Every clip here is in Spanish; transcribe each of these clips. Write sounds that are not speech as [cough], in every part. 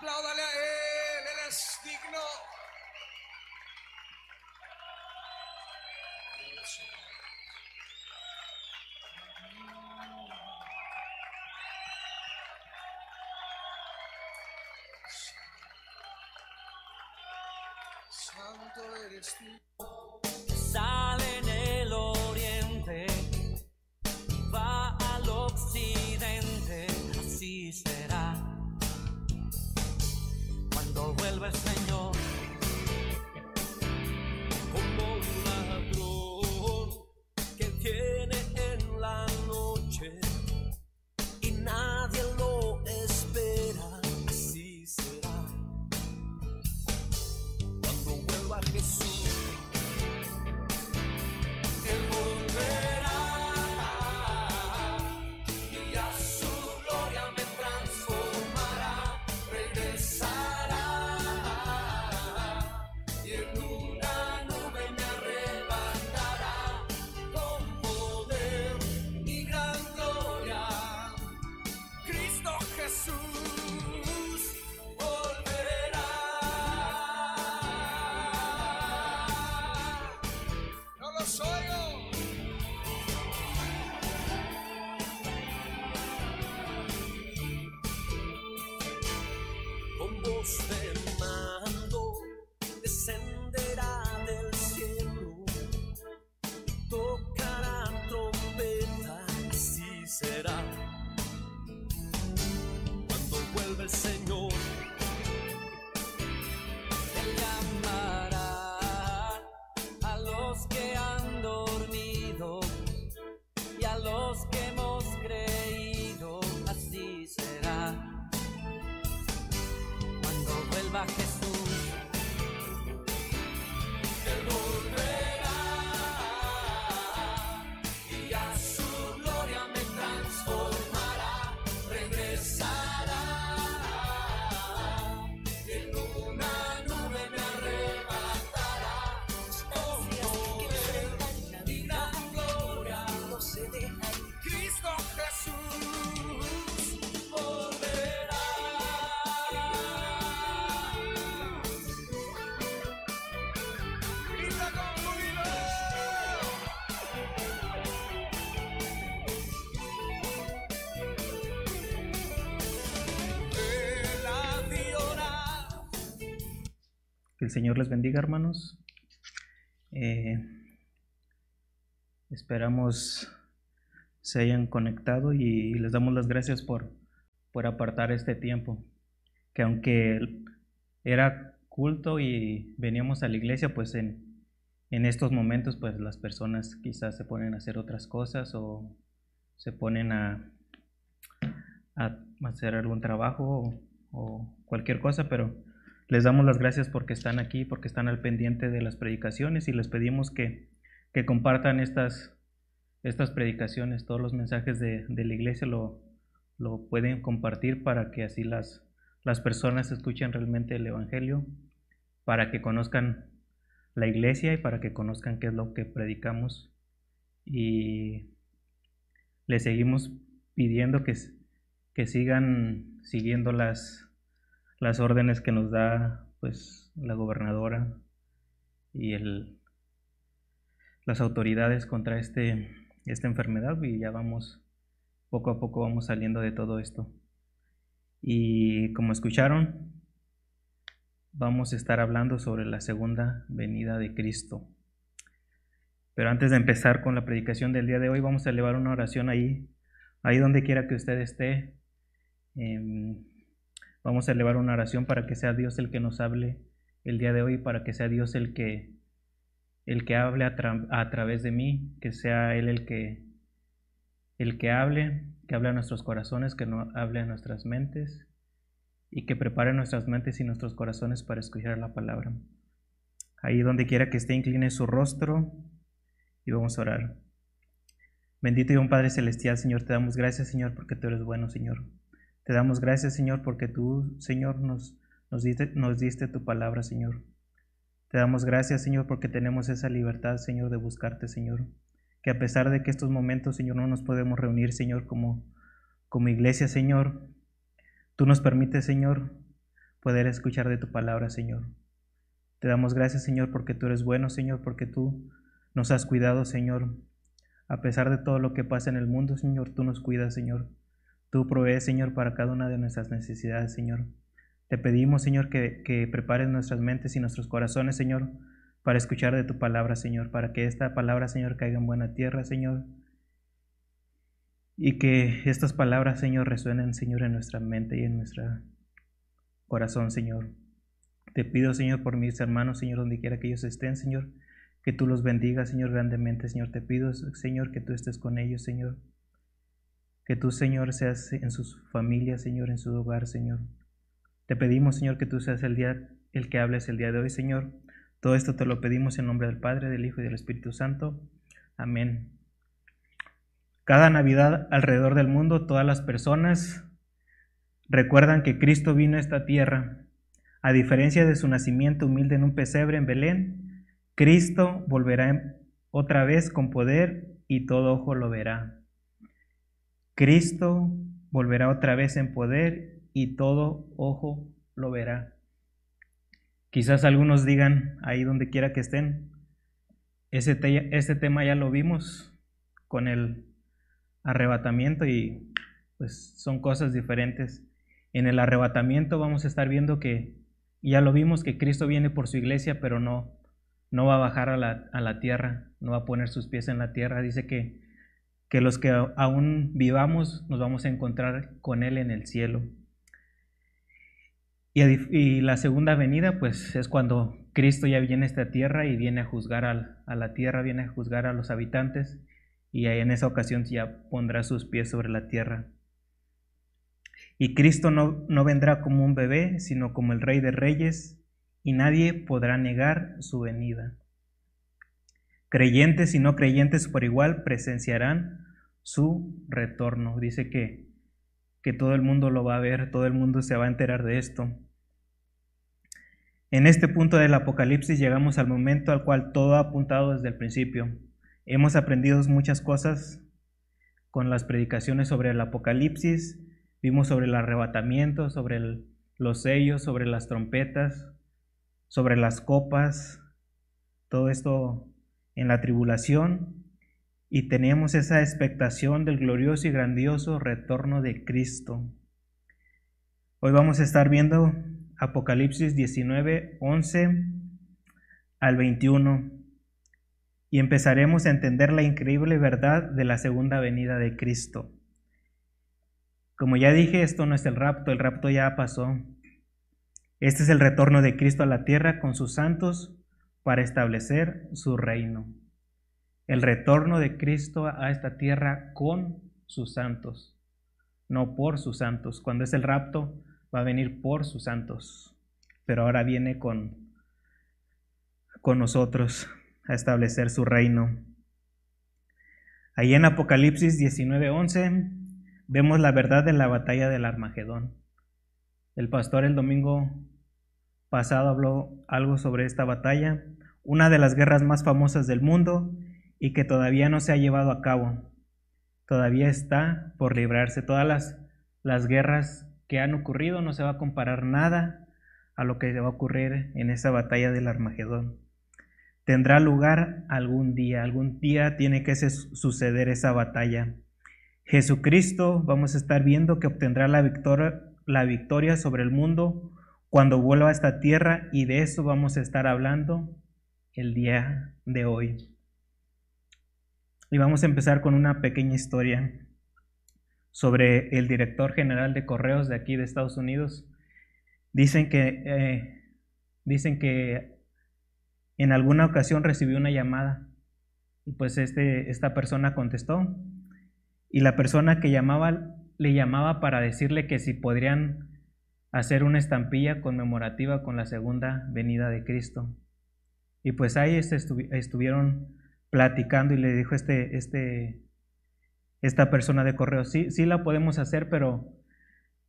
Apláudale a Él, Él es digno. Santo eres tú. Que el Señor les bendiga, hermanos. Eh, esperamos se hayan conectado y les damos las gracias por, por apartar este tiempo. Que aunque era culto y veníamos a la iglesia, pues en, en estos momentos, pues las personas quizás se ponen a hacer otras cosas o se ponen a, a hacer algún trabajo o, o cualquier cosa, pero les damos las gracias porque están aquí, porque están al pendiente de las predicaciones y les pedimos que, que compartan estas, estas predicaciones, todos los mensajes de, de la iglesia lo, lo pueden compartir para que así las, las personas escuchen realmente el Evangelio, para que conozcan la iglesia y para que conozcan qué es lo que predicamos. Y les seguimos pidiendo que, que sigan siguiendo las, las órdenes que nos da pues la gobernadora y el, las autoridades contra este, esta enfermedad y ya vamos, poco a poco vamos saliendo de todo esto. Y como escucharon, vamos a estar hablando sobre la segunda venida de Cristo. Pero antes de empezar con la predicación del día de hoy, vamos a elevar una oración ahí, ahí donde quiera que usted esté. Em, vamos a elevar una oración para que sea Dios el que nos hable el día de hoy, para que sea Dios el que el que hable a, tra- a través de mí, que sea Él el que el que hable, que hable a nuestros corazones, que no hable a nuestras mentes y que prepare nuestras mentes y nuestros corazones para escuchar la palabra. Ahí donde quiera que esté, incline su rostro y vamos a orar. Bendito y un Padre Celestial, Señor, te damos gracias, Señor, porque tú eres bueno, Señor. Te damos gracias, Señor, porque tú, Señor, nos, nos, diste, nos diste tu palabra, Señor. Te damos gracias, Señor, porque tenemos esa libertad, Señor, de buscarte, Señor. que a pesar de que estos momentos, Señor, no nos podemos reunir, Señor, como, como iglesia, Señor, tú nos permites, Señor, poder escuchar de tu palabra, Señor. Te damos gracias, Señor, porque tú eres bueno, Señor, porque tú nos has cuidado, Señor. A pesar de todo lo que pasa en el mundo, Señor, tú nos cuidas, Señor. Tú provees, Señor, para cada una de nuestras necesidades, Señor. Te pedimos, Señor, que, que prepares nuestras mentes y nuestros corazones, Señor, para escuchar de tu palabra, Señor, para que esta palabra, Señor, caiga en buena tierra, Señor. Y que estas palabras, Señor, resuenen, Señor, en nuestra mente y en nuestro corazón, Señor. Te pido, Señor, por mis hermanos, Señor, donde quiera que ellos estén, Señor, que tú los bendigas, Señor, grandemente, Señor. Te pido, Señor, que tú estés con ellos, Señor. Que tú, Señor, seas en sus familias, Señor, en su hogar, Señor. Te pedimos, Señor, que tú seas el día, el que hables el día de hoy, Señor. Todo esto te lo pedimos en nombre del Padre, del Hijo y del Espíritu Santo. Amén. Cada Navidad alrededor del mundo, todas las personas recuerdan que Cristo vino a esta tierra. A diferencia de su nacimiento humilde en un pesebre en Belén, Cristo volverá otra vez con poder y todo ojo lo verá. Cristo volverá otra vez en poder y todo ojo lo verá. Quizás algunos digan ahí donde quiera que estén, ese, te ese tema ya lo vimos con el arrebatamiento y pues son cosas diferentes. En el arrebatamiento vamos a estar viendo que ya lo vimos que Cristo viene por su iglesia, pero no, no va a bajar a la, a la tierra, no va a poner sus pies en la tierra. Dice que, que los que aún vivamos nos vamos a encontrar con Él en el cielo. Y, la segunda venida, pues es cuando Cristo ya viene a esta tierra y viene a juzgar a, a la tierra, viene a juzgar a los habitantes, y en esa ocasión ya pondrá sus pies sobre la tierra. Y Cristo no, no vendrá como un bebé, sino como el Rey de Reyes, y nadie podrá negar su venida. Creyentes y no creyentes por igual presenciarán su retorno. Dice que, que todo el mundo lo va a ver, todo el mundo se va a enterar de esto. En este punto del Apocalipsis llegamos al momento al cual todo ha apuntado desde el principio. Hemos aprendido muchas cosas con las predicaciones sobre el Apocalipsis, vimos sobre el arrebatamiento, sobre los sellos, sobre las trompetas, sobre las copas, todo esto en la tribulación, y teníamos esa expectación del glorioso y grandioso retorno de Cristo. Hoy vamos a estar viendo Apocalipsis 19, 11 al 21 y empezaremos a entender la increíble verdad de la segunda venida de Cristo. Como ya dije, esto no es el rapto, el rapto ya pasó. Este es el retorno de Cristo a la tierra con sus santos para establecer su reino. El retorno de Cristo a esta tierra con sus santos, no por sus santos. Cuando es el rapto, va a venir por sus santos, pero ahora viene con, con nosotros a establecer su reino. Ahí en Apocalipsis 19:11 vemos la verdad de la batalla del Armagedón. El pastor el domingo pasado habló algo sobre esta batalla, una de las guerras más famosas del mundo y que todavía no se ha llevado a cabo. Todavía está por librarse. Todas las, las guerras que han ocurrido no se va a comparar nada a lo que va a ocurrir en esa batalla del Armagedón. Tendrá lugar algún día, algún día tiene que suceder esa batalla. Jesucristo, vamos a estar viendo que obtendrá la victoria, la victoria sobre el mundo cuando vuelva a esta tierra y de eso vamos a estar hablando el día de hoy. Y vamos a empezar con una pequeña historia sobre el director general de correos de aquí de Estados Unidos. Dicen que, eh, dicen que en alguna ocasión recibió una llamada y pues este, esta persona contestó y la persona que llamaba le llamaba para decirle que si podrían hacer una estampilla conmemorativa con la segunda venida de Cristo. Y pues ahí este estuvieron platicando y le dijo este, este esta persona de correo. Sí, sí la podemos hacer, pero,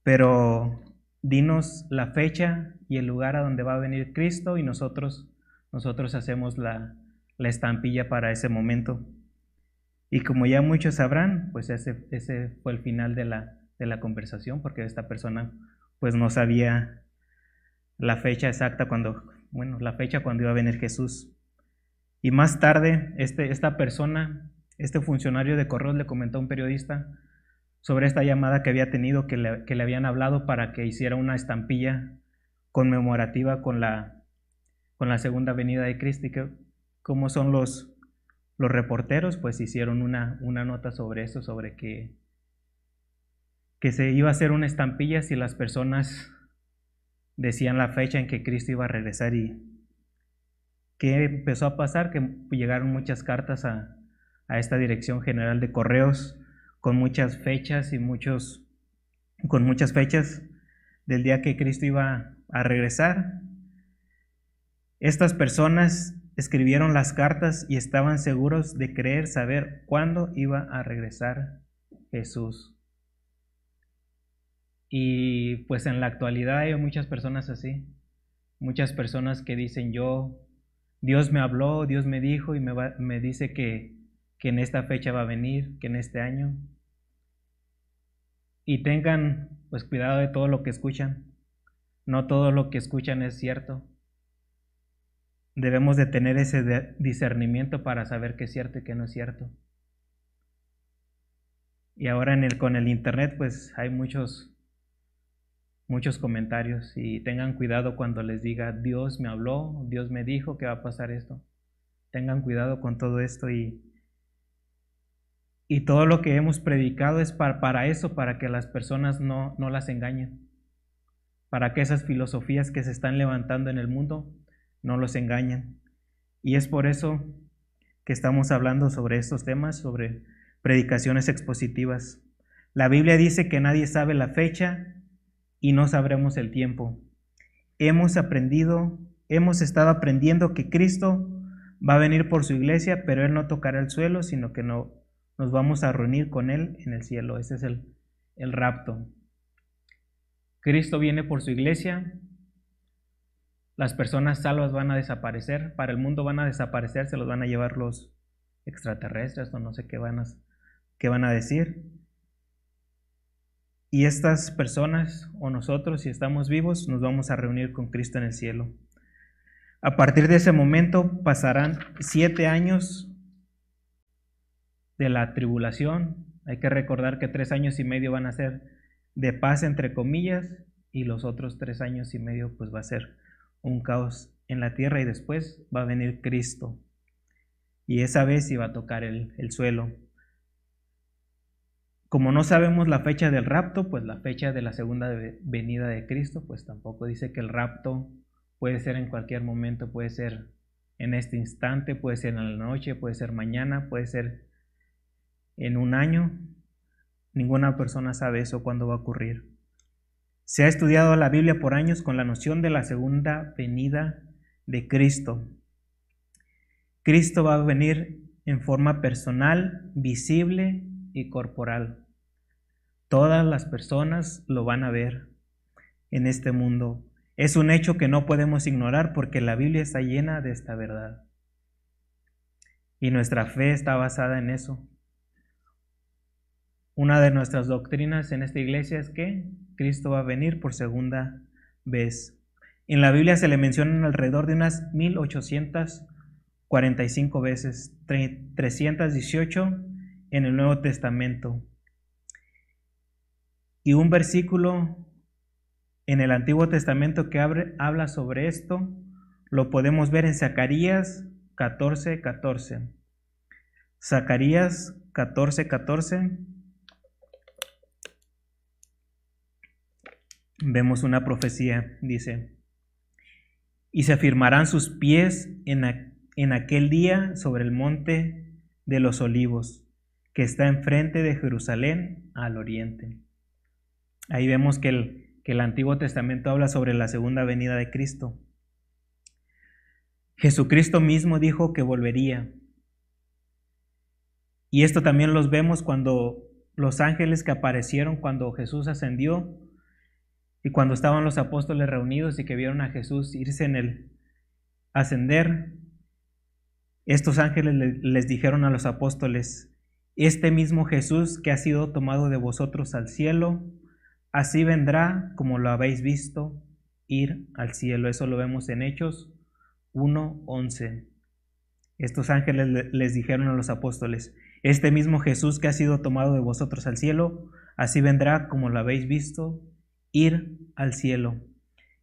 pero dinos la fecha y el lugar a donde va a venir Cristo y nosotros, nosotros hacemos la, la estampilla para ese momento. Y como ya muchos sabrán, pues ese, ese fue el final de la, de la conversación, porque esta persona pues no sabía la fecha exacta cuando, bueno, la fecha cuando iba a venir Jesús. Y más tarde, este, esta persona, este funcionario de correos le comentó a un periodista sobre esta llamada que había tenido, que le, habían hablado para que hiciera una estampilla conmemorativa con la, con la segunda venida de Cristo. Y como son los, los reporteros, pues hicieron una, una nota sobre eso, sobre que, que se iba a hacer una estampilla si las personas decían la fecha en que Cristo iba a regresar y ¿qué empezó a pasar? Que llegaron muchas cartas a, a esta dirección general de correos con muchas fechas y muchos con muchas fechas del día que Cristo iba a regresar. Estas personas escribieron las cartas y estaban seguros de creer saber cuándo iba a regresar Jesús. Y pues en la actualidad hay muchas personas así, muchas personas que dicen yo, Dios me habló, Dios me dijo y me, va, me dice que, que en esta fecha va a venir, que en este año. Y tengan pues cuidado de todo lo que escuchan. No todo lo que escuchan es cierto. Debemos de tener ese discernimiento para saber qué es cierto y qué no es cierto. Y ahora en el, con el internet pues hay muchos muchos comentarios y tengan cuidado cuando les diga Dios me habló, Dios me dijo que va a pasar esto. Tengan cuidado con todo esto y, y todo lo que hemos predicado es para, para eso, para que las personas no, no las engañen, para que esas filosofías que se están levantando en el mundo no los engañen. Y es por eso que estamos hablando sobre estos temas, sobre predicaciones expositivas. La Biblia dice que nadie sabe la fecha y no sabremos el tiempo. Hemos aprendido, hemos estado aprendiendo que Cristo va a venir por su iglesia, pero Él no tocará el suelo, sino que no, nos vamos a reunir con Él en el cielo. Ese es el, el rapto. Cristo viene por su iglesia, las personas salvas van a desaparecer, para el mundo van a desaparecer, se los van a llevar los extraterrestres o no sé qué van a, qué van a decir. Y estas personas o nosotros, si estamos vivos, nos vamos a reunir con Cristo en el cielo. A partir de ese momento pasarán siete años de la tribulación. Hay que recordar que tres años y medio van a ser de paz, entre comillas, y los otros tres años y medio pues va a ser un caos en la tierra y después va a venir Cristo. Y esa vez iba a tocar el, el suelo. Como no sabemos la fecha del rapto, pues la fecha de la segunda venida de Cristo, pues tampoco dice que el rapto puede ser en cualquier momento, puede ser en este instante, puede ser en la noche, puede ser mañana, puede ser en un año. Ninguna persona sabe eso cuándo va a ocurrir. Se ha estudiado la Biblia por años con la noción de la segunda venida de Cristo. Cristo va a venir en forma personal, visible corporal. Todas las personas lo van a ver en este mundo. Es un hecho que no podemos ignorar porque la Biblia está llena de esta verdad. Y nuestra fe está basada en eso. Una de nuestras doctrinas en esta iglesia es que Cristo va a venir por segunda vez. En la Biblia se le mencionan alrededor de unas 1845 veces, 318 en el Nuevo Testamento. Y un versículo en el Antiguo Testamento que abre, habla sobre esto lo podemos ver en Zacarías 14, 14. Zacarías 14, 14. Vemos una profecía, dice, y se afirmarán sus pies en, en aquel día sobre el monte de los olivos que está enfrente de Jerusalén al oriente. Ahí vemos que el, que el Antiguo Testamento habla sobre la segunda venida de Cristo. Jesucristo mismo dijo que volvería. Y esto también los vemos cuando los ángeles que aparecieron cuando Jesús ascendió y cuando estaban los apóstoles reunidos y que vieron a Jesús irse en el ascender, estos ángeles les dijeron a los apóstoles, Este mismo Jesús que ha sido tomado de vosotros al cielo, así vendrá como lo habéis visto ir al cielo. Eso lo vemos en Hechos 1.11. Estos ángeles le- les dijeron a los apóstoles, este mismo Jesús que ha sido tomado de vosotros al cielo, así vendrá como lo habéis visto ir al cielo.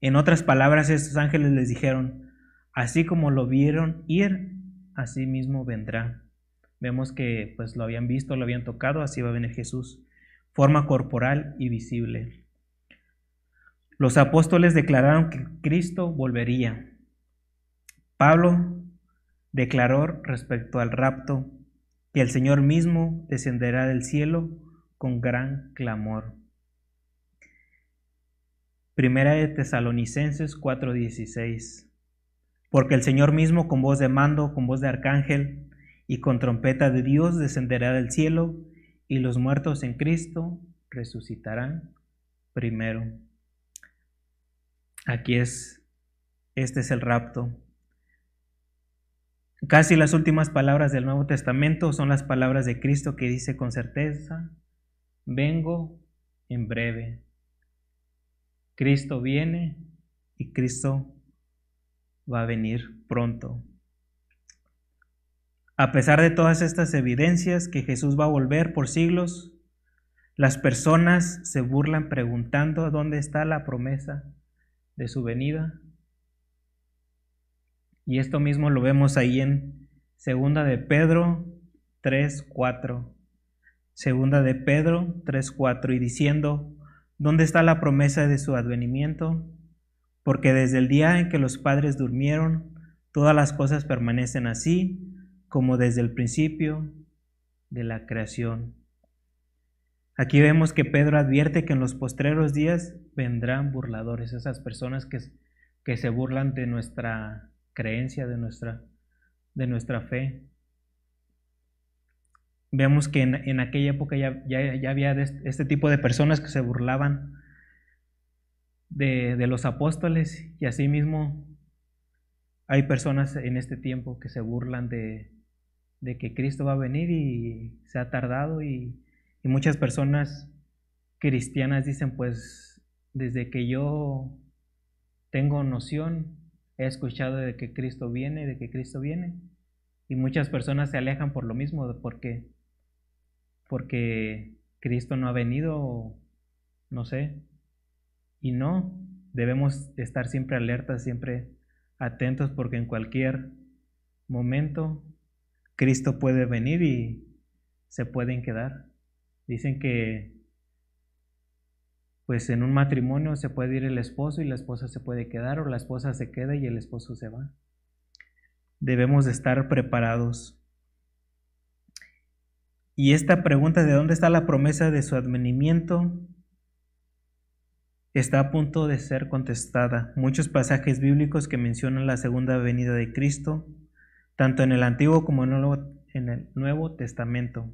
En otras palabras, estos ángeles les dijeron, así como lo vieron ir, así mismo vendrá. Vemos que pues lo habían visto, lo habían tocado, así va a venir Jesús, forma corporal y visible. Los apóstoles declararon que Cristo volvería. Pablo declaró respecto al rapto que el Señor mismo descenderá del cielo con gran clamor. Primera de Tesalonicenses 4:16. Porque el Señor mismo con voz de mando, con voz de arcángel y con trompeta de Dios descenderá del cielo y los muertos en Cristo resucitarán primero. Aquí es, este es el rapto. Casi las últimas palabras del Nuevo Testamento son las palabras de Cristo que dice con certeza, vengo en breve. Cristo viene y Cristo va a venir pronto. A pesar de todas estas evidencias que Jesús va a volver por siglos, las personas se burlan preguntando dónde está la promesa de su venida. Y esto mismo lo vemos ahí en Segunda de Pedro 3:4. Segunda de Pedro 3:4 y diciendo, ¿dónde está la promesa de su advenimiento? Porque desde el día en que los padres durmieron, todas las cosas permanecen así como desde el principio de la creación. Aquí vemos que Pedro advierte que en los postreros días vendrán burladores, esas personas que, que se burlan de nuestra creencia, de nuestra, de nuestra fe. Vemos que en, en aquella época ya, ya, ya había este, tipo de personas que se burlaban de, de los apóstoles y asimismo hay personas en este tiempo que se burlan de, de que Cristo va a venir y se ha tardado y, y, muchas personas cristianas dicen pues desde que yo tengo noción he escuchado de que Cristo viene, de que Cristo viene. Y muchas personas se alejan por lo mismo porque porque Cristo no ha venido no sé. Y no debemos estar siempre alertas, siempre atentos porque en cualquier momento Cristo puede venir y se pueden quedar. Dicen que pues en un matrimonio se puede ir el esposo y la esposa se puede quedar o la esposa se queda y el esposo se va. Debemos de estar preparados. Y esta pregunta de dónde está la promesa de su advenimiento está a punto de ser contestada. Muchos pasajes bíblicos que mencionan la segunda venida de Cristo, tanto en el Antiguo como en el Nuevo Testamento.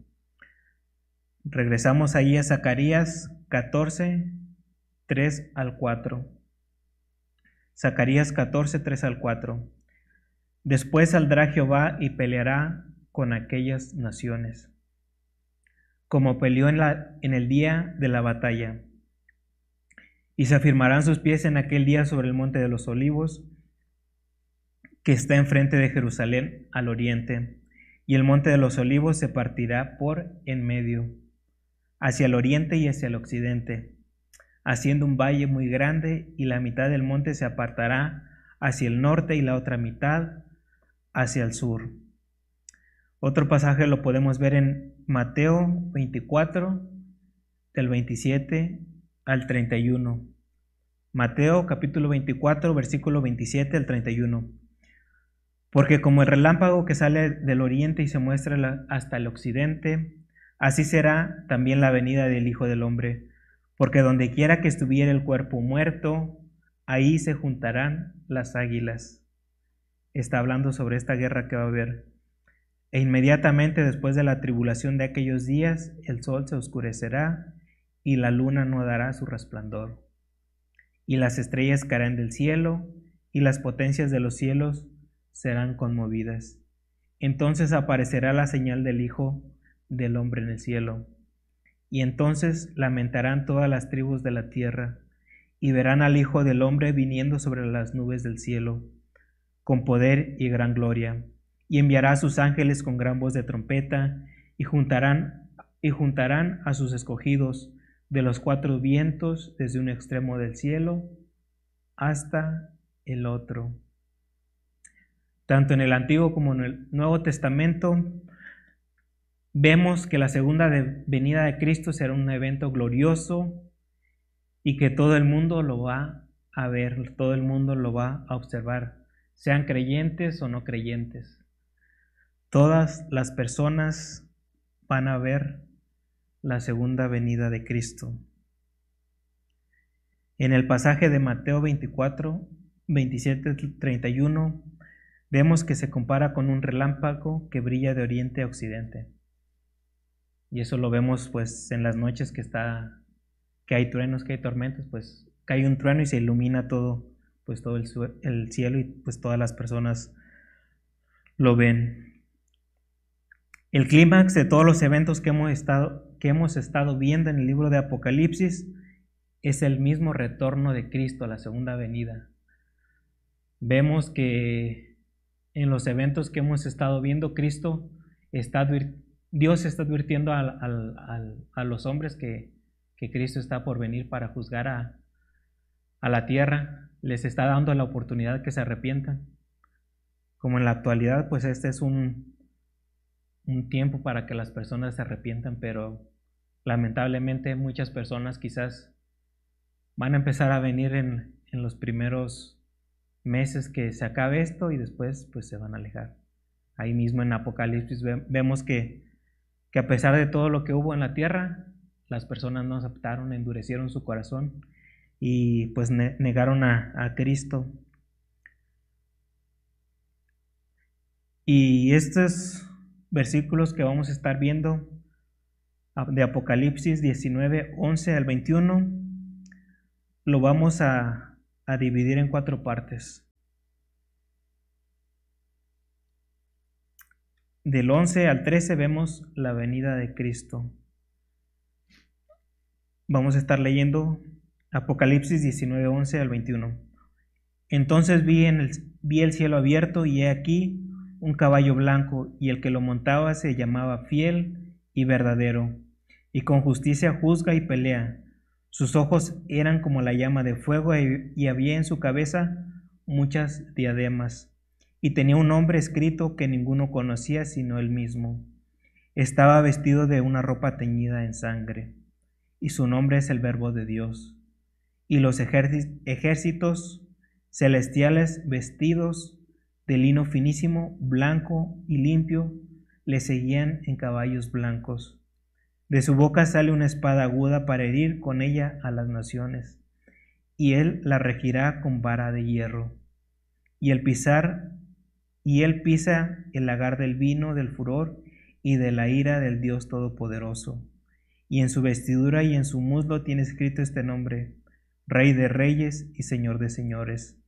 Regresamos ahí a Zacarías 14, 3 al 4. Zacarías 14, 3 al 4. Después saldrá Jehová y peleará con aquellas naciones, como peleó en, la, en el día de la batalla y se afirmarán sus pies en aquel día sobre el monte de los olivos, que está enfrente de Jerusalén al oriente, y el monte de los olivos se partirá por en medio, hacia el oriente y hacia el occidente, haciendo un valle muy grande, y la mitad del monte se apartará hacia el norte y la otra mitad hacia el sur. Otro pasaje lo podemos ver en Mateo 24, del 27 al 31. Mateo capítulo 24, versículo 27 al 31. Porque como el relámpago que sale del oriente y se muestra hasta el occidente, así será también la venida del Hijo del Hombre. Porque donde quiera que estuviera el cuerpo muerto, ahí se juntarán las águilas. Está hablando sobre esta guerra que va a haber. E inmediatamente después de la tribulación de aquellos días, el sol se oscurecerá y la luna no dará su resplandor. Y las estrellas caerán del cielo, y las potencias de los cielos serán conmovidas. Entonces aparecerá la señal del Hijo del hombre en el cielo. Y entonces lamentarán todas las tribus de la tierra, y verán al Hijo del Hombre viniendo sobre las nubes del cielo, con poder y gran gloria, y enviará a sus ángeles con gran voz de trompeta, y juntarán, y juntarán a sus escogidos de los cuatro vientos desde un extremo del cielo hasta el otro. Tanto en el Antiguo como en el Nuevo Testamento, vemos que la segunda venida de Cristo será un evento glorioso y que todo el mundo lo va a ver, todo el mundo lo va a observar, sean creyentes o no creyentes. Todas las personas van a ver la segunda venida de Cristo. En el pasaje de Mateo 24, 27, 31, vemos que se compara con un relámpago que brilla de oriente a occidente. Y eso lo vemos pues en las noches que está que hay truenos, que hay tormentas, pues cae un trueno y se ilumina todo, pues todo el, el cielo y pues todas las personas lo ven. El clímax de todos los eventos que hemos, estado, que hemos estado viendo en el libro de Apocalipsis es el mismo retorno de Cristo a la segunda venida. Vemos que en los eventos que hemos estado viendo, Cristo está Dios está advirtiendo a, los hombres que, Cristo está por venir para juzgar a, la tierra, les está dando la oportunidad que se arrepientan. Como en la actualidad, pues este es un, tiempo para que las personas se arrepientan, pero lamentablemente muchas personas quizás van a empezar a venir en, en los primeros meses que se acabe esto y después pues se van a alejar. Ahí mismo en Apocalipsis vemos que que a pesar de todo lo que hubo en la tierra, las personas no aceptaron, endurecieron su corazón y pues negaron a, Cristo. Y estos versículos que vamos a estar viendo de Apocalipsis 19, 11 al 21, lo vamos a dividir en cuatro partes. Del 11 al 13 vemos la venida de Cristo. Vamos a estar leyendo Apocalipsis 19, 11 al 21. Entonces vi, en el, vi el cielo abierto y he aquí un caballo blanco y el que lo montaba se llamaba fiel y verdadero y con justicia juzga y pelea. Sus ojos eran como la llama de fuego y había en su cabeza muchas diademas y tenía un nombre escrito que ninguno conocía sino él mismo. Estaba vestido de una ropa teñida en sangre, y su nombre es el Verbo de Dios. Y los ejércitos celestiales vestidos de lino finísimo, blanco y limpio, le seguían en caballos blancos. De su boca sale una espada aguda para herir con ella a las naciones, y él la regirá con vara de hierro. Y el pisar y él pisa el lagar del vino, del furor y de la ira del Dios Todopoderoso. Y en su vestidura y en su muslo tiene escrito este nombre, Rey de Reyes y Señor de Señores.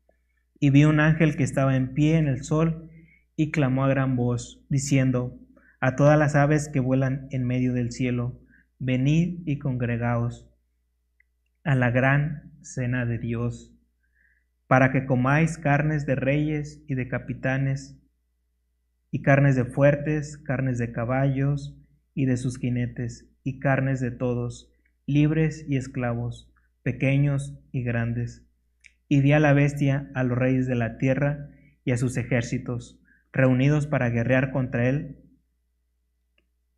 Y vi un ángel que estaba en pie en el sol y clamó a gran voz, diciendo, a todas las aves que vuelan en medio del cielo, venid y congregaos a la gran cena de Dios para que comáis carnes de reyes y de capitanes, y carnes de fuertes, carnes de caballos y de sus jinetes, y carnes de todos, libres y esclavos, pequeños y grandes. Y di a la bestia a los reyes de la tierra y a sus ejércitos, reunidos para guerrear contra él,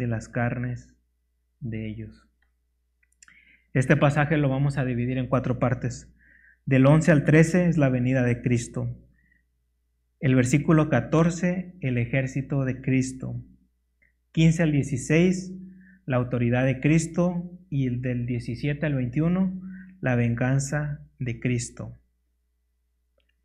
de las carnes de ellos. Este pasaje lo vamos a dividir en cuatro partes. Del 11 al 13 es la venida de Cristo. El versículo 14, el ejército de Cristo. 15 al 16, la autoridad de Cristo y el del 17 al 21, la venganza de Cristo.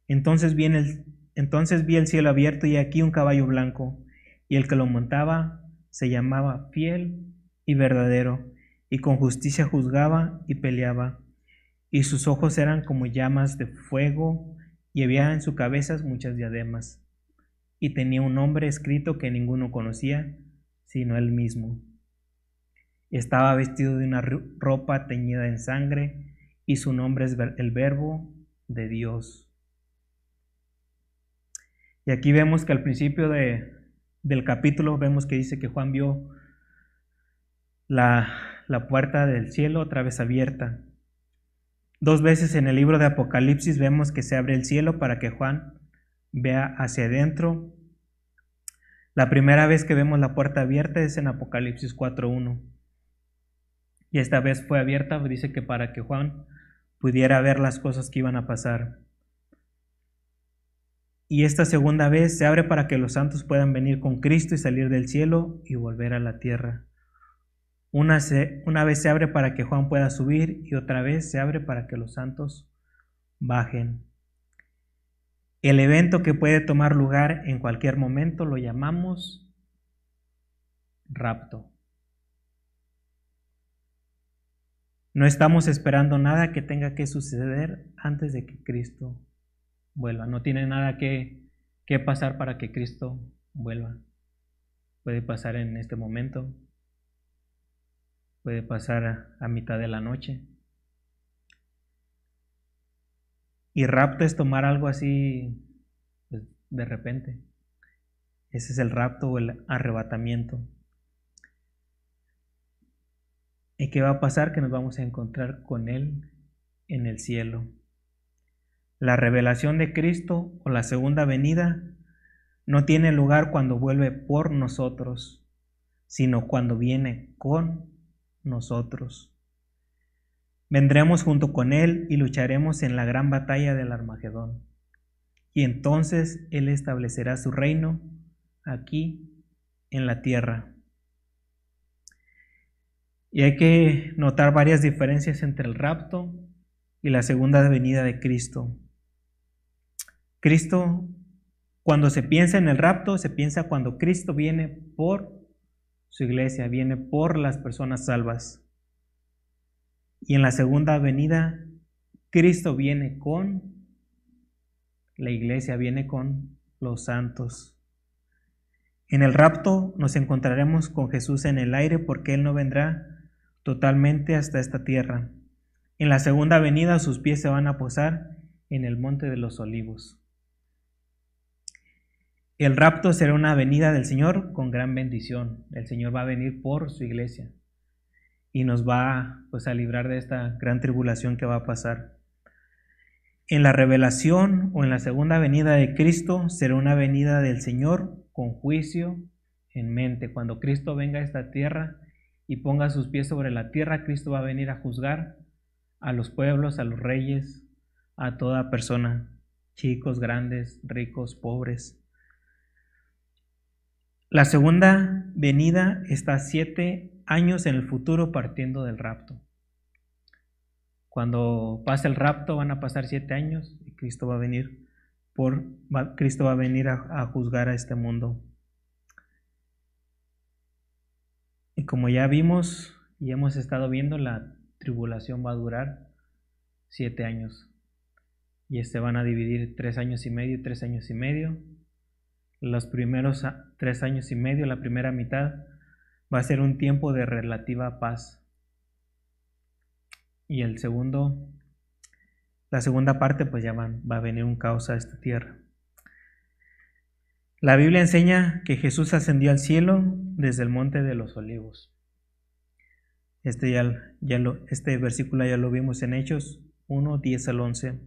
Entonces, viene entonces vi el cielo abierto y aquí un caballo blanco, y el que lo montaba se llamaba fiel y verdadero, y con justicia juzgaba y peleaba, y sus ojos eran como llamas de fuego, y había en su cabeza muchas diademas, y tenía un nombre escrito que ninguno conocía, sino él mismo. Estaba vestido de una ropa teñida en sangre, y su nombre es el verbo de Dios. Y aquí vemos que al principio de, del capítulo vemos que dice que Juan vio la, la puerta del cielo otra vez abierta. Dos veces en el libro de Apocalipsis vemos que se abre el cielo para que Juan vea hacia adentro. La primera vez que vemos la puerta abierta es en Apocalipsis 4.1. Y esta vez fue abierta, dice que para que Juan pudiera ver las cosas que iban a pasar. Y esta segunda vez se abre para que los santos puedan venir con Cristo y salir del cielo y volver a la tierra. Una, una, vez se abre para que Juan pueda subir y otra vez se abre para que los santos bajen. El evento que puede tomar lugar en cualquier momento lo llamamos rapto. No estamos esperando nada que tenga que suceder antes de que Cristo vuelva. No tiene nada que, que pasar para que Cristo vuelva. Puede pasar en este momento, puede pasar a, mitad de la noche. Y rapto es tomar algo así pues, de repente. Ese es el rapto o el arrebatamiento. ¿Y qué va a pasar? Que nos vamos a encontrar con Él en el cielo. La revelación de Cristo o la segunda venida no tiene lugar cuando vuelve por nosotros, sino cuando viene con nosotros. Vendremos junto con Él y lucharemos en la gran batalla del Armagedón. Y entonces Él establecerá su reino aquí en la tierra. Y hay que notar varias diferencias entre el rapto y la segunda venida de Cristo. Cristo, cuando se piensa en el rapto, se piensa cuando Cristo viene por su iglesia, viene por las personas salvas. Y en la segunda venida, Cristo viene con la iglesia, viene con los santos. En el rapto nos encontraremos con Jesús en el aire porque Él no vendrá totalmente hasta esta tierra. En la segunda venida sus pies se van a posar en el monte de los olivos. El rapto será una venida del Señor con gran bendición. El Señor va a venir por su iglesia y nos va pues a librar de esta gran tribulación que va a pasar. En la revelación o en la segunda venida de Cristo será una venida del Señor con juicio en mente. Cuando Cristo venga a esta tierra y ponga sus pies sobre la tierra, Cristo va a venir a juzgar a los pueblos, a los reyes, a toda persona, chicos, grandes, ricos, pobres. La segunda venida está siete años en el futuro partiendo del rapto. Cuando pase el rapto van a pasar siete años y Cristo va a venir por Cristo va a venir a, a juzgar a este mundo. Y como ya vimos y hemos estado viendo, la tribulación va a durar siete años. Y este van a dividir tres años y medio tres años y medio. Los primeros tres años y medio, la primera mitad, va a ser un tiempo de relativa paz. Y el segundo, la segunda parte, pues ya van, va a venir un caos a esta tierra. La Biblia enseña que Jesús ascendió al cielo desde el monte de los olivos. Este, ya, ya lo, este versículo ya lo vimos en Hechos 1, 10 al 11.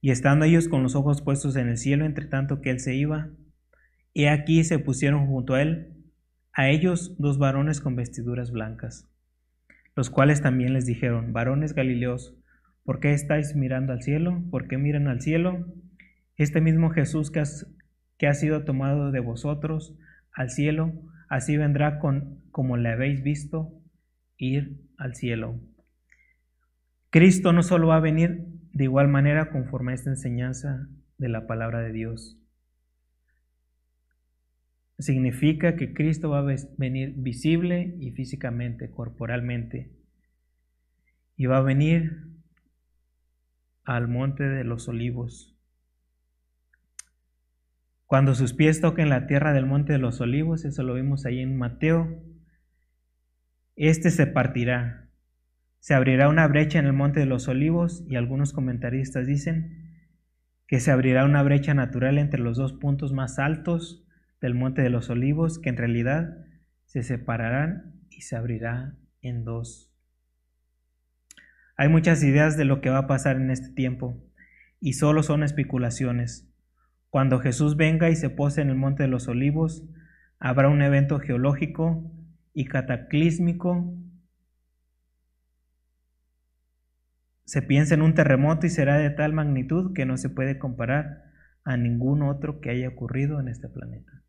Y estando ellos con los ojos puestos en el cielo, entre tanto que él se iba, y aquí se pusieron junto a él a ellos dos varones con vestiduras blancas, los cuales también les dijeron, varones Galileos, ¿por qué estáis mirando al cielo? ¿Por qué miran al cielo? Este mismo Jesús que, que ha sido tomado de vosotros al cielo, así vendrá con, como le habéis visto, ir al cielo. Cristo no solo va a venir de igual manera conforme a esta enseñanza de la palabra de Dios. Significa que Cristo va a venir visible y físicamente, corporalmente. Y va a venir al monte de los olivos. Cuando sus pies toquen la tierra del monte de los olivos, eso lo vimos ahí en Mateo, este se partirá. Se abrirá una brecha en el monte de los olivos y algunos comentaristas dicen que se abrirá una brecha natural entre los dos puntos más altos del monte de los olivos que en realidad se separarán y se abrirá en dos. Hay muchas ideas de lo que va a pasar en este tiempo y solo son especulaciones. Cuando Jesús venga y se pose en el monte de los olivos, habrá un evento geológico y cataclísmico. Se piensa en un terremoto y será de tal magnitud que no se puede comparar a ningún otro que haya ocurrido en este planeta.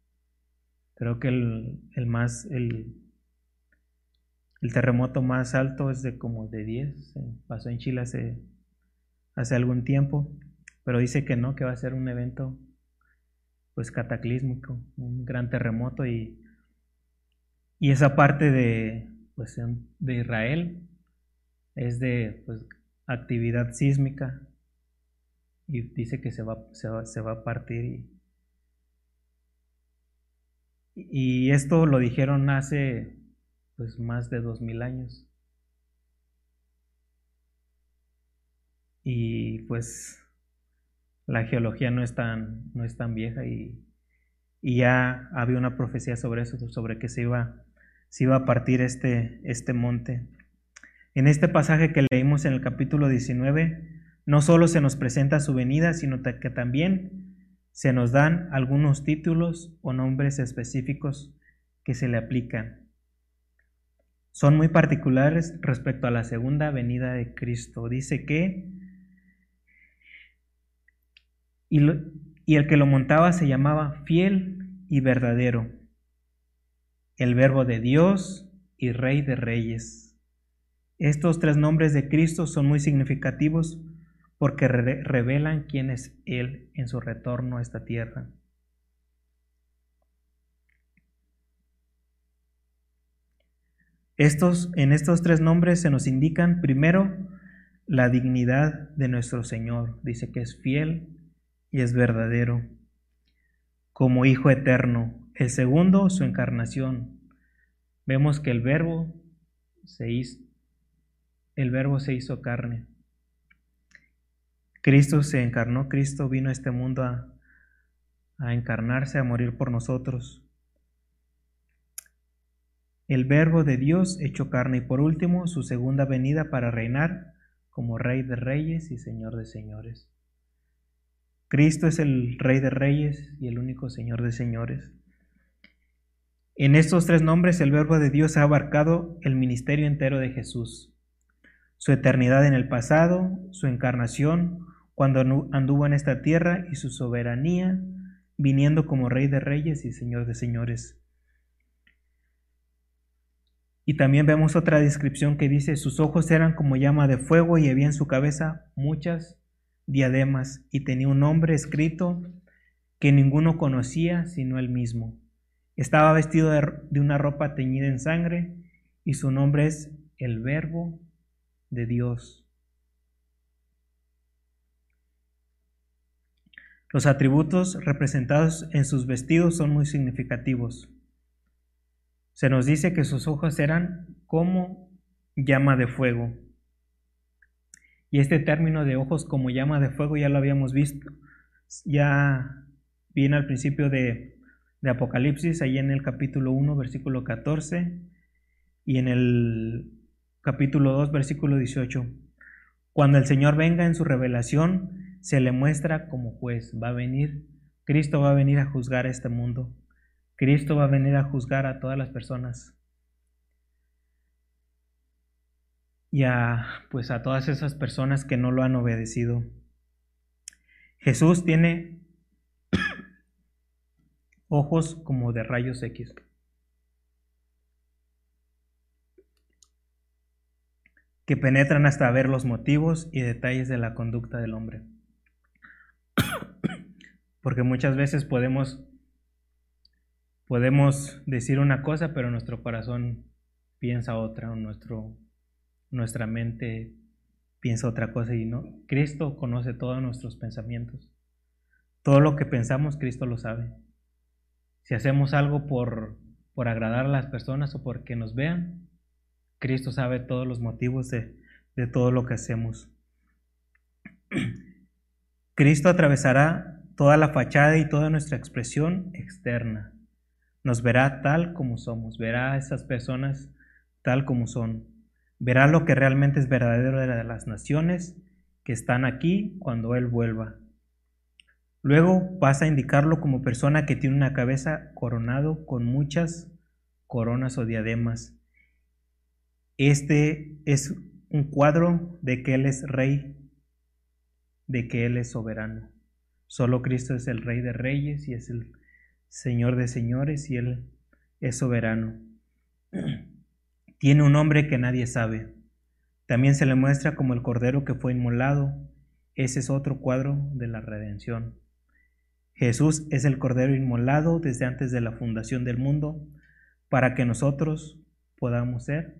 Creo que el, el más, el, el terremoto más alto es de como de 10, pasó en Chile hace, hace algún tiempo, pero dice que no, que va a ser un evento pues cataclísmico, un gran terremoto y, y esa parte de, pues, de Israel es de pues, actividad sísmica y dice que se va, se va, se va a partir y, y esto lo dijeron hace pues más de dos mil años. Y pues la geología no es tan, no es tan vieja y, y ya había una profecía sobre eso, sobre que se iba, se iba a partir este, este monte. En este pasaje que leímos en el capítulo 19, no solo se nos presenta su venida, sino que también se nos dan algunos títulos o nombres específicos que se le aplican son muy particulares respecto a la segunda venida de Cristo. Dice que, y, y, el que lo montaba se llamaba fiel y verdadero, el verbo de Dios y rey de reyes. Estos tres nombres de Cristo son muy significativos porque re revelan quién es Él en su retorno a esta tierra. Estos, en estos tres nombres se nos indican primero la dignidad de nuestro Señor. Dice que es fiel y es verdadero, como Hijo eterno. El segundo, su encarnación. Vemos que el verbo se hizo, el verbo se hizo carne. Cristo se encarnó, Cristo vino a este mundo a, encarnarse, a morir por nosotros el Verbo de Dios hecho carne y por último su segunda venida para reinar como Rey de Reyes y Señor de Señores. Cristo es el Rey de Reyes y el único Señor de Señores. En estos tres nombres el Verbo de Dios ha abarcado el ministerio entero de Jesús, su eternidad en el pasado, su encarnación cuando anduvo en esta tierra y su soberanía viniendo como Rey de Reyes y Señor de Señores. Y también vemos otra descripción que dice, sus ojos eran como llama de fuego y había en su cabeza muchas diademas y tenía un nombre escrito que ninguno conocía sino él mismo. Estaba vestido de, una ropa teñida en sangre y su nombre es el verbo de Dios. Los atributos representados en sus vestidos son muy significativos. Se nos dice que sus ojos eran como llama de fuego. Y este término de ojos como llama de fuego ya lo habíamos visto. Ya viene al principio de, de Apocalipsis, ahí en el capítulo 1, versículo 14, y en el capítulo 2, versículo 18. Cuando el Señor venga en su revelación, se le muestra como juez. Va a venir, Cristo va a venir a juzgar a este mundo. Cristo va a venir a juzgar a todas las personas. Y a, pues a todas esas personas que no lo han obedecido. Jesús tiene [coughs] ojos como de rayos X. que penetran hasta ver los motivos y detalles de la conducta del hombre. [coughs] Porque muchas veces podemos podemos decir una cosa, pero nuestro corazón piensa otra, o nuestro, nuestra mente piensa otra cosa y no. Cristo conoce todos nuestros pensamientos. Todo lo que pensamos, Cristo lo sabe. Si hacemos algo por, por agradar a las personas o porque nos vean, Cristo sabe todos los motivos de, de todo lo que hacemos. [coughs] Cristo atravesará toda la fachada y toda nuestra expresión externa. Nos verá tal como somos, verá a esas personas tal como son. Verá lo que realmente es verdadero de las naciones que están aquí cuando Él vuelva. Luego pasa a indicarlo como persona que tiene una cabeza coronado con muchas coronas o diademas. Este es un cuadro de que Él es rey, de que Él es soberano. Solo Cristo es el rey de reyes y es el Señor de señores y Él es soberano. [clears throat] Tiene un nombre que nadie sabe. También se le muestra como el cordero que fue inmolado. Ese es otro cuadro de la redención. Jesús es el cordero inmolado desde antes de la fundación del mundo para que nosotros podamos ser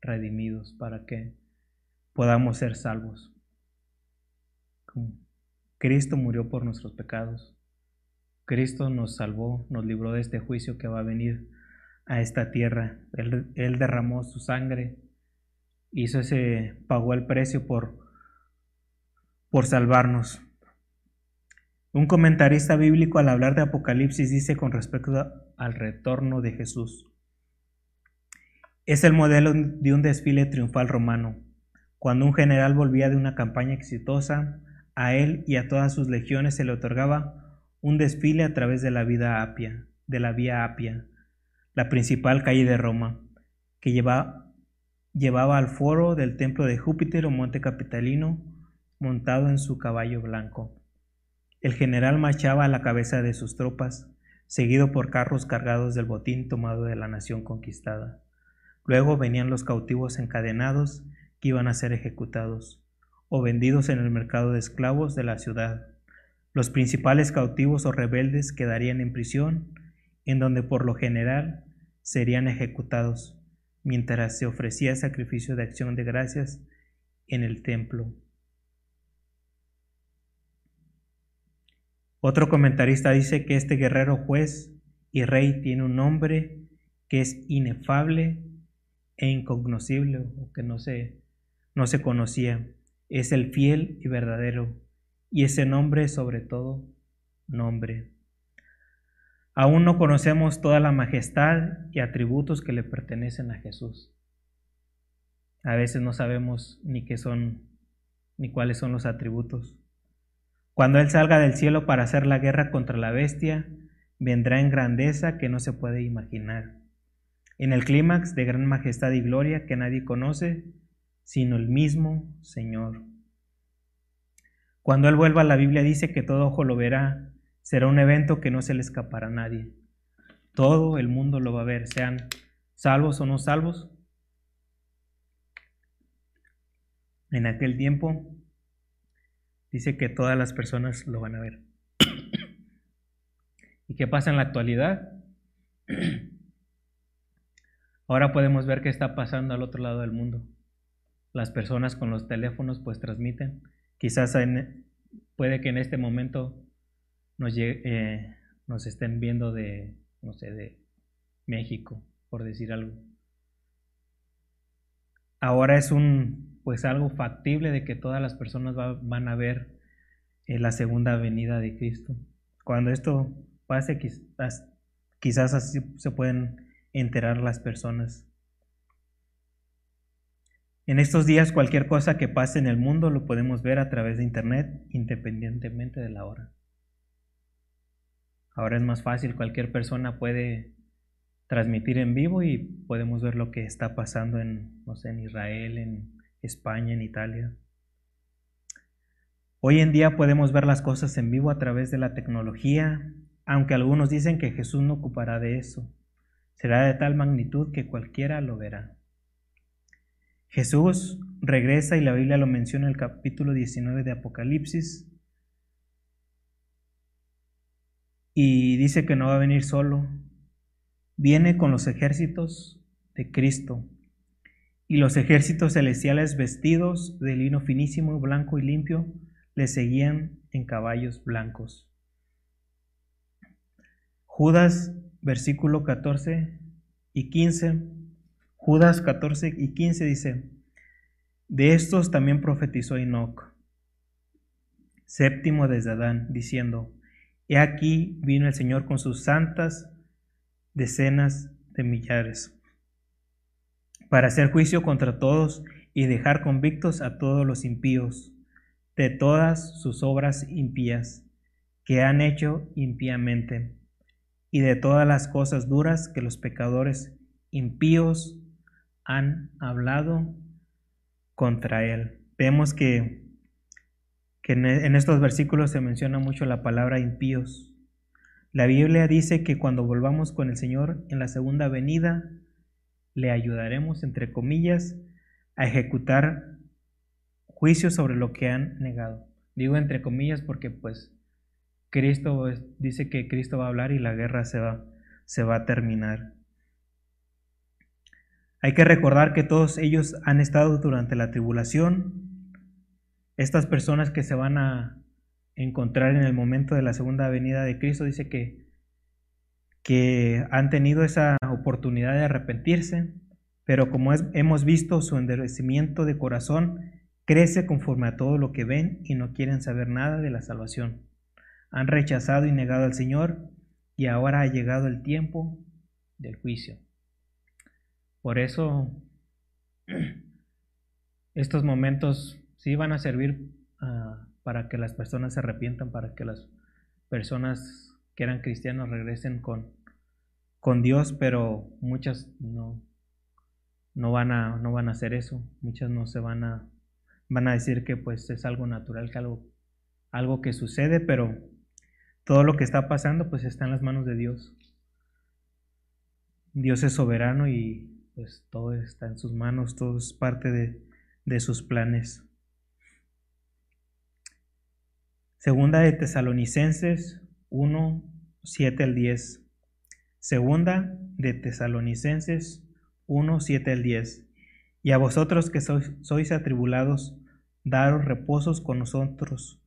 redimidos, para que podamos ser salvos. Cristo murió por nuestros pecados. Cristo nos salvó, nos libró de este juicio que va a venir a esta tierra. Él, derramó su sangre, hizo ese, pagó el precio por, por salvarnos. Un comentarista bíblico al hablar de Apocalipsis dice con respecto al retorno de Jesús. Es el modelo de un desfile triunfal romano. Cuando un general volvía de una campaña exitosa, a él y a todas sus legiones se le otorgaba un desfile a través de la vida Apia, de la vía Apia, la principal calle de Roma, que lleva, llevaba al foro del templo de Júpiter o Monte Capitalino montado en su caballo blanco. El general marchaba a la cabeza de sus tropas, seguido por carros cargados del botín tomado de la nación conquistada. Luego venían los cautivos encadenados que iban a ser ejecutados o vendidos en el mercado de esclavos de la ciudad los principales cautivos o rebeldes quedarían en prisión, en donde por lo general serían ejecutados, mientras se ofrecía sacrificio de acción de gracias en el templo. Otro comentarista dice que este guerrero juez y rey tiene un nombre que es inefable e incognoscible, o que no se, no se conocía. Es el fiel y verdadero y ese nombre sobre todo nombre. Aún no conocemos toda la majestad y atributos que le pertenecen a Jesús. A veces no sabemos ni qué son ni cuáles son los atributos. Cuando Él salga del cielo para hacer la guerra contra la bestia, vendrá en grandeza que no se puede imaginar. En el clímax de gran majestad y gloria que nadie conoce, sino el mismo Señor. Cuando Él vuelva, la Biblia dice que todo ojo lo verá. Será un evento que no se le escapará a nadie. Todo el mundo lo va a ver, sean salvos o no salvos. En aquel tiempo dice que todas las personas lo van a ver. [coughs] ¿Y qué pasa en la actualidad? [coughs] Ahora podemos ver qué está pasando al otro lado del mundo. Las personas con los teléfonos pues transmiten Quizás puede que en este momento nos, eh, nos estén viendo de, no sé, de México, por decir algo. Ahora es un, pues algo factible de que todas las personas van a ver eh, la segunda venida de Cristo. Cuando esto pase, quizás, quizás así se pueden enterar las personas. En estos días cualquier cosa que pase en el mundo lo podemos ver a través de Internet independientemente de la hora. Ahora es más fácil, cualquier persona puede transmitir en vivo y podemos ver lo que está pasando en, no sé, en Israel, en España, en Italia. Hoy en día podemos ver las cosas en vivo a través de la tecnología, aunque algunos dicen que Jesús no ocupará de eso. Será de tal magnitud que cualquiera lo verá. Jesús regresa y la Biblia lo menciona en el capítulo 19 de Apocalipsis. Y dice que no va a venir solo, viene con los ejércitos de Cristo. Y los ejércitos celestiales vestidos de lino finísimo, blanco y limpio, le seguían en caballos blancos. Judas, versículo 14 y 15. Judas 14 y 15 dice, de estos también profetizó Enoch, séptimo desde Adán, diciendo, He aquí vino el Señor con sus santas decenas de millares, para hacer juicio contra todos y dejar convictos a todos los impíos de todas sus obras impías que han hecho impíamente, y de todas las cosas duras que los pecadores impíos han hablado contra él. Vemos que, que en, en estos versículos se menciona mucho la palabra impíos. La Biblia dice que cuando volvamos con el Señor en la segunda venida, le ayudaremos, entre comillas, a ejecutar juicio sobre lo que han negado. Digo entre comillas porque pues Cristo dice que Cristo va a hablar y la guerra se va, se va a terminar. Hay que recordar que todos ellos han estado durante la tribulación. Estas personas que se van a encontrar en el momento de la segunda venida de Cristo dice que, que han tenido esa oportunidad de arrepentirse, pero como hemos visto su endurecimiento de corazón crece conforme a todo lo que ven y no quieren saber nada de la salvación. Han rechazado y negado al Señor y ahora ha llegado el tiempo del juicio. Por eso [clears throat] estos momentos sí van a servir ah, para que las personas se arrepientan, para que las personas que eran cristianos regresen con, con Dios, pero muchas no, no, van a, no van a hacer eso, muchas no se van a, van a decir que pues es algo natural, que algo, algo que sucede, pero todo lo que está pasando pues está en las manos de Dios. Dios es soberano y pues todo está en sus manos, todo es parte de, de sus planes. Segunda de Tesalonicenses 1, 7 al 10. Segunda de Tesalonicenses 1, 7 al 10. Y a vosotros que sois, sois atribulados, daros reposos con nosotros,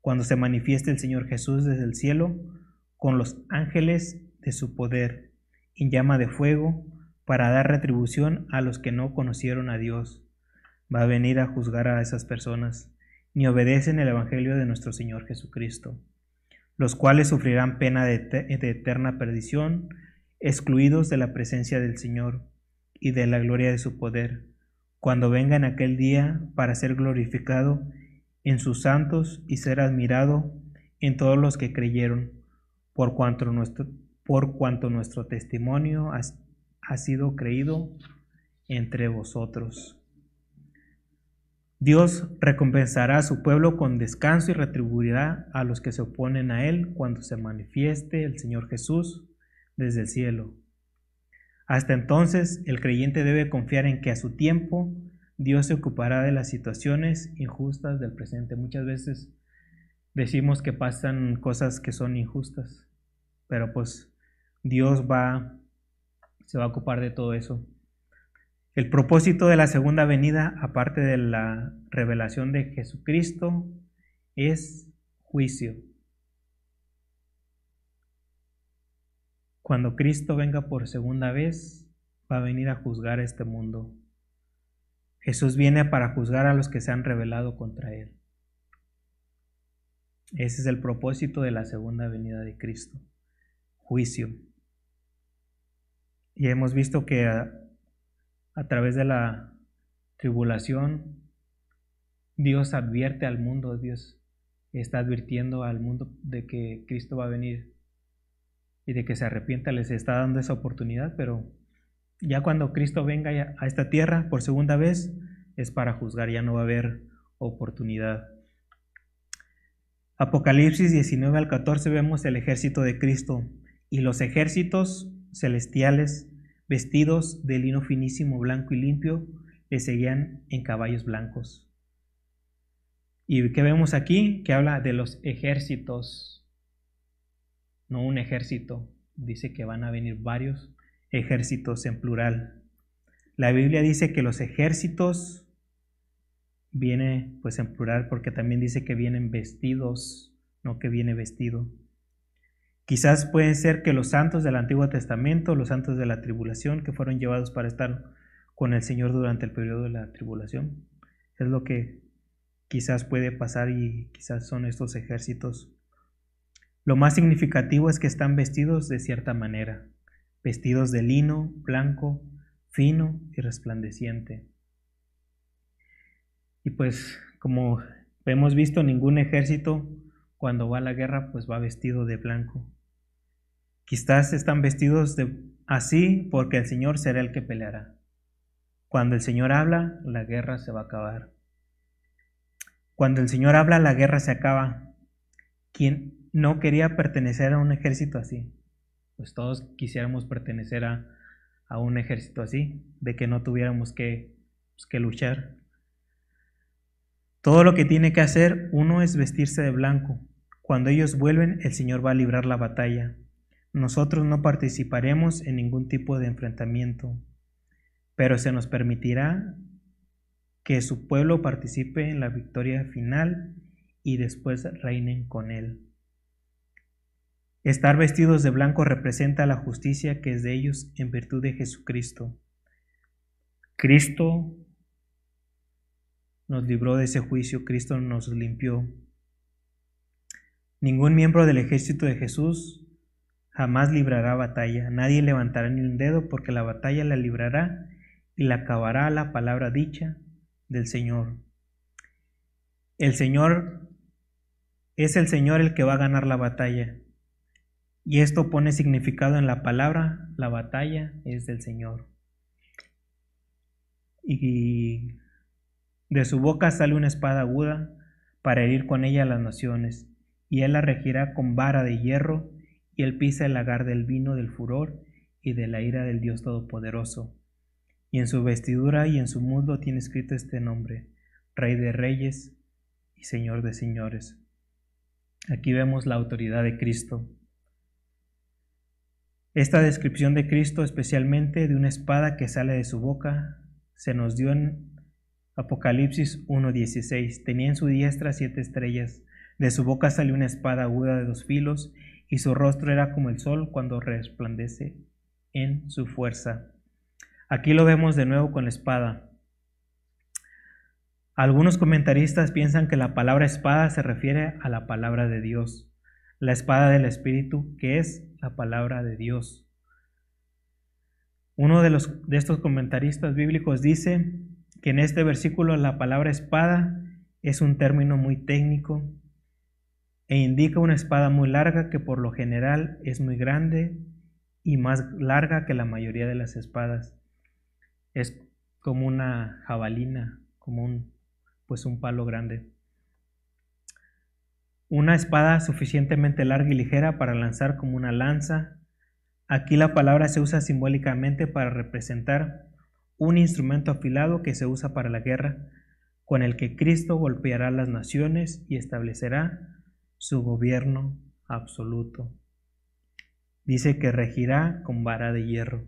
cuando se manifieste el Señor Jesús desde el cielo, con los ángeles de su poder, en llama de fuego, para dar retribución a los que no conocieron a Dios. Va a venir a juzgar a esas personas, ni obedecen el Evangelio de nuestro Señor Jesucristo, los cuales sufrirán pena de, ete- de eterna perdición, excluidos de la presencia del Señor y de la gloria de su poder, cuando venga en aquel día para ser glorificado en sus santos y ser admirado en todos los que creyeron, por cuanto nuestro, por cuanto nuestro testimonio ha, sido creído entre vosotros. Dios recompensará a su pueblo con descanso y retribuirá a los que se oponen a él cuando se manifieste el Señor Jesús desde el cielo. Hasta entonces, el creyente debe confiar en que a su tiempo Dios se ocupará de las situaciones injustas del presente. Muchas veces decimos que pasan cosas que son injustas, pero pues Dios va se va a ocupar de todo eso. El propósito de la segunda venida, aparte de la revelación de Jesucristo, es juicio. Cuando Cristo venga por segunda vez, va a venir a juzgar este mundo. Jesús viene para juzgar a los que se han rebelado contra Él. Ese es el propósito de la segunda venida de Cristo. Juicio. Y hemos visto que a, través de la tribulación, Dios advierte al mundo, Dios está advirtiendo al mundo de que Cristo va a venir y de que se arrepienta, les está dando esa oportunidad, pero ya cuando Cristo venga a esta tierra por segunda vez, es para juzgar, ya no va a haber oportunidad. Apocalipsis 19 al 14 vemos el ejército de Cristo y los ejércitos celestiales vestidos de lino finísimo, blanco y limpio, le seguían en caballos blancos. ¿Y qué vemos aquí? Que habla de los ejércitos, no un ejército, dice que van a venir varios ejércitos en plural. La Biblia dice que los ejércitos viene pues en plural porque también dice que vienen vestidos, no que viene vestido. Quizás pueden ser que los santos del Antiguo Testamento, los santos de la tribulación, que fueron llevados para estar con el Señor durante el periodo de la tribulación, es lo que quizás puede pasar y quizás son estos ejércitos. Lo más significativo es que están vestidos de cierta manera, vestidos de lino blanco, fino y resplandeciente. Y pues como hemos visto, ningún ejército cuando va a la guerra pues va vestido de blanco. Quizás están vestidos así porque el Señor será el que peleará. Cuando el Señor habla, la guerra se va a acabar. Cuando el Señor habla, la guerra se acaba. ¿Quién no quería pertenecer a un ejército así? Pues todos quisiéramos pertenecer a, a un ejército así, de que no tuviéramos que, pues, que luchar. Todo lo que tiene que hacer uno es vestirse de blanco. Cuando ellos vuelven, el Señor va a librar la batalla. Nosotros no participaremos en ningún tipo de enfrentamiento, pero se nos permitirá que su pueblo participe en la victoria final y después reinen con él. Estar vestidos de blanco representa la justicia que es de ellos en virtud de Jesucristo. Cristo nos libró de ese juicio, Cristo nos limpió. Ningún miembro del ejército de Jesús jamás librará batalla, nadie levantará ni un dedo porque la batalla la librará y la acabará la palabra dicha del Señor. El Señor es el Señor el que va a ganar la batalla. Y esto pone significado en la palabra, la batalla es del Señor. Y de su boca sale una espada aguda para herir con ella a las naciones, y él la regirá con vara de hierro, y él pisa el lagar del vino del furor y de la ira del Dios Todopoderoso. Y en su vestidura y en su muslo tiene escrito este nombre, Rey de Reyes y Señor de Señores. Aquí vemos la autoridad de Cristo. Esta descripción de Cristo, especialmente de una espada que sale de su boca, se nos dio en Apocalipsis 1.16. Tenía en su diestra siete estrellas, de su boca salió una espada aguda de dos filos, y su rostro era como el sol cuando resplandece en su fuerza. Aquí lo vemos de nuevo con la espada. Algunos comentaristas piensan que la palabra espada se refiere a la palabra de Dios, la espada del Espíritu, que es la palabra de Dios. Uno de, los, de estos comentaristas bíblicos dice que en este versículo la palabra espada es un término muy técnico e indica una espada muy larga que por lo general es muy grande y más larga que la mayoría de las espadas. Es como una jabalina, como un pues un palo grande. Una espada suficientemente larga y ligera para lanzar como una lanza. Aquí la palabra se usa simbólicamente para representar un instrumento afilado que se usa para la guerra, con el que Cristo golpeará las naciones y establecerá su gobierno absoluto. Dice que regirá con vara de hierro.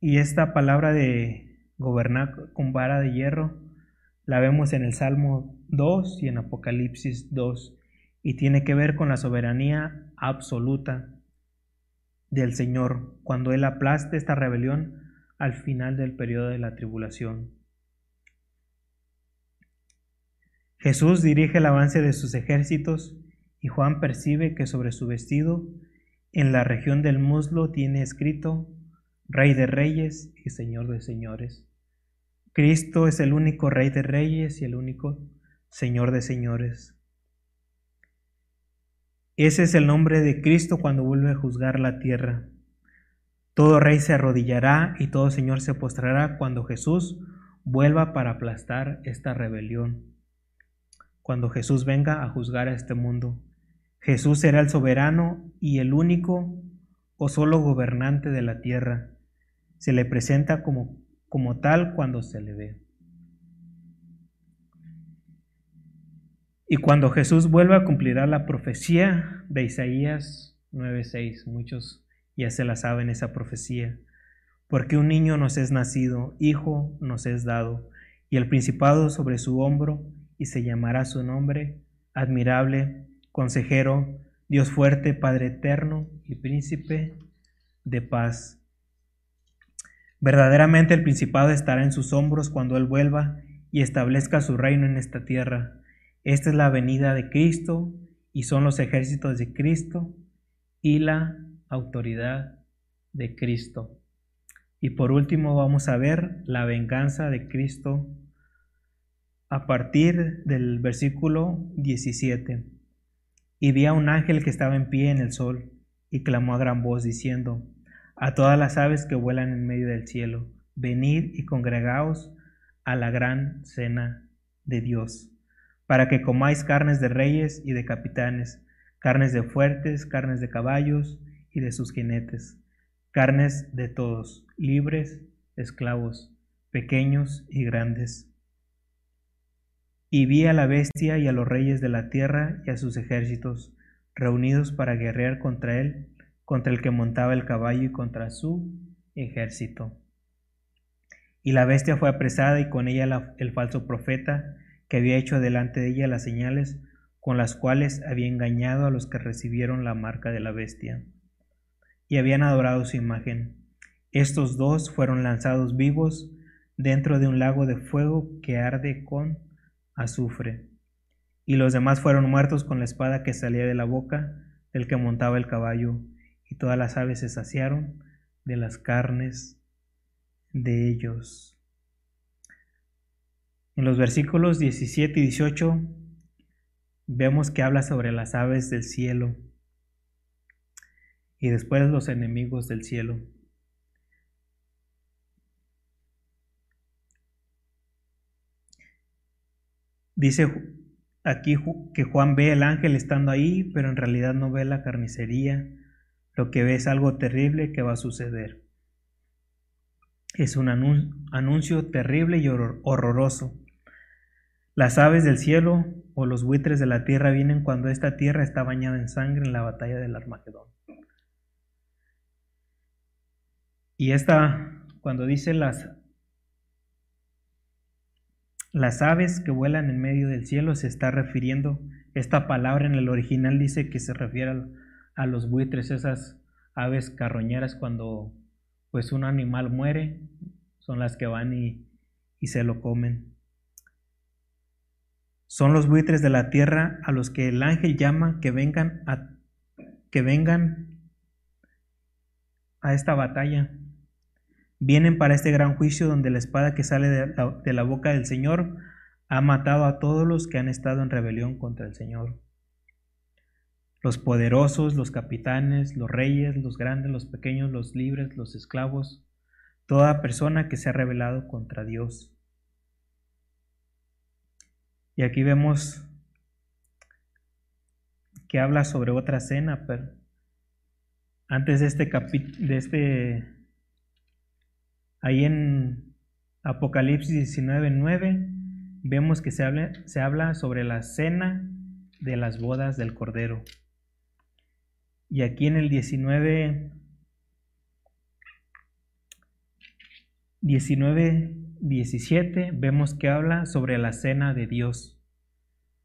Y esta palabra de gobernar con vara de hierro la vemos en el Salmo 2 y en Apocalipsis 2 y tiene que ver con la soberanía absoluta del Señor cuando Él aplaste esta rebelión al final del periodo de la tribulación. Jesús dirige el avance de sus ejércitos y Juan percibe que sobre su vestido, en la región del muslo, tiene escrito Rey de Reyes y Señor de Señores. Cristo es el único Rey de Reyes y el único Señor de Señores. Ese es el nombre de Cristo cuando vuelve a juzgar la tierra. Todo rey se arrodillará y todo señor se postrará cuando Jesús vuelva para aplastar esta rebelión. Cuando Jesús venga a juzgar a este mundo. Jesús será el soberano y el único o solo gobernante de la tierra. se le presenta como, como tal cuando se le ve. Y cuando Jesús vuelva cumplirá la profecía de Isaías 9:6. Muchos ya se la saben esa profecía. Porque un niño nos es nacido, hijo nos es dado, y el principado sobre su hombro, y se llamará su nombre, admirable, consejero, Dios fuerte, Padre eterno y príncipe de paz. Verdaderamente el principado estará en sus hombros cuando Él vuelva y establezca su reino en esta tierra. Esta es la venida de Cristo y son los ejércitos de Cristo y la autoridad de Cristo. Y por último vamos a ver la venganza de Cristo a partir del versículo 17. Y vi a un ángel que estaba en pie en el sol y clamó a gran voz diciendo, a todas las aves que vuelan en medio del cielo, venid y congregaos a la gran cena de Dios para que comáis carnes de reyes y de capitanes, carnes de fuertes, carnes de caballos y de sus jinetes, carnes de todos, libres, esclavos, pequeños y grandes. Y vi a la bestia y a los reyes de la tierra y a sus ejércitos, reunidos para guerrear contra él, contra el que montaba el caballo y contra su ejército. Y la bestia fue apresada y con ella la, el falso profeta, que había hecho delante de ella las señales con las cuales había engañado a los que recibieron la marca de la bestia y habían adorado su imagen. Estos dos fueron lanzados vivos dentro de un lago de fuego que arde con Y los demás fueron muertos con la espada que salía de la boca del que montaba el caballo, y todas las aves se saciaron de las carnes de ellos. En los versículos 17 y 18 vemos que habla sobre las aves del cielo y después los enemigos del cielo. Dice aquí que Juan ve el ángel estando ahí, pero en realidad no ve la carnicería. Lo que ve es algo terrible que va a suceder. Es un anuncio terrible y horroroso. Las aves del cielo o los buitres de la tierra vienen cuando esta tierra está bañada en sangre en la batalla del Armagedón. Y esta, cuando dice las, las aves que vuelan en medio del cielo, se está refiriendo, esta palabra en el original dice que se refiere a, los buitres, esas aves carroñeras cuando pues un animal muere, son las que van y, y se lo comen. Son los buitres de la tierra a los que el ángel llama que vengan a, que vengan a esta batalla. Vienen para este gran juicio donde la espada que sale de la, boca del Señor ha matado a todos los que han estado en rebelión contra el Señor. Los poderosos, los capitanes, los reyes, los grandes, los pequeños, los libres, los esclavos, toda persona que se ha rebelado contra Dios. Y aquí vemos que habla sobre otra cena, pero antes de este capítulo, de este, ahí en Apocalipsis 19:9, vemos que se habla, sobre la cena de las bodas del Cordero. Y aquí en el 19, 19, 17 vemos que habla sobre la cena de Dios.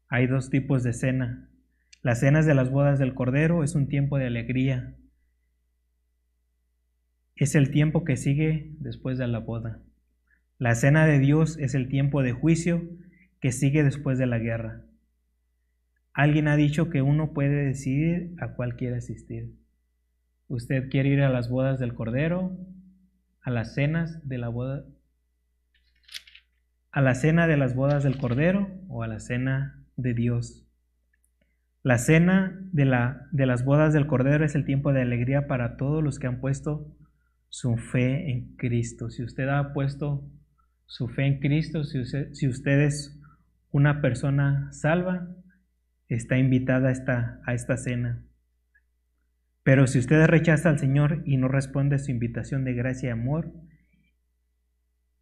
Hay dos tipos de cena. Las cenas de las bodas del Cordero es un tiempo de alegría. Es el tiempo que sigue después de la boda. La cena de Dios es el tiempo de juicio que sigue después de la guerra. Alguien ha dicho que uno puede decidir a cuál quiere asistir. ¿Usted quiere ir a las bodas del Cordero? ¿A las cenas de la boda? ¿A la cena de las bodas del Cordero o a la cena de Dios? La cena de, de las bodas del Cordero es el tiempo de alegría para todos los que han puesto su fe en Cristo. Si usted ha puesto su fe en Cristo, si usted, es una persona salva, está invitada a esta, a esta cena. Pero si usted rechaza al Señor y no responde a su invitación de gracia y amor,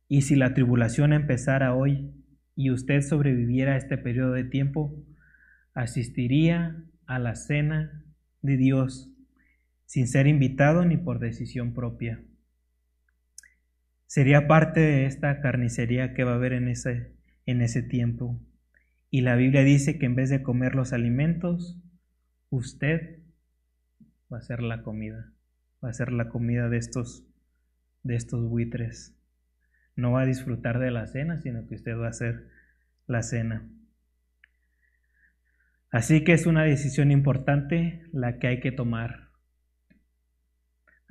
y si la tribulación empezara hoy y usted sobreviviera a este periodo de tiempo, asistiría a la cena de Dios sin ser invitado ni por decisión propia. Sería parte de esta carnicería que va a haber en ese, en ese tiempo. Y la Biblia dice que en vez de comer los alimentos, usted va a ser la comida, va a ser la comida de estos, de estos buitres. No va a disfrutar de la cena, sino que usted va a hacer la cena. Así que es una decisión importante la que hay que tomar.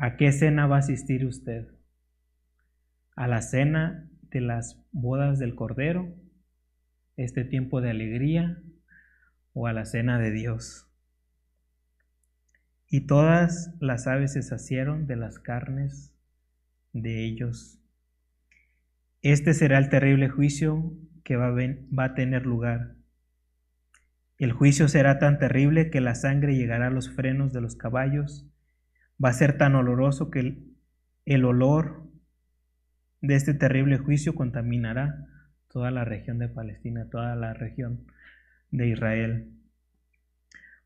¿A qué cena va a asistir usted? ¿A la cena de las bodas del Cordero? ¿Este tiempo de alegría? ¿O a la cena de Dios? Y todas las aves se saciaron de las carnes de ellos. Este será el terrible juicio que va a, va a tener lugar. El juicio será tan terrible que la sangre llegará a los frenos de los caballos. Va a ser tan oloroso que el, olor de este terrible juicio contaminará toda la región de Palestina, toda la región de Israel.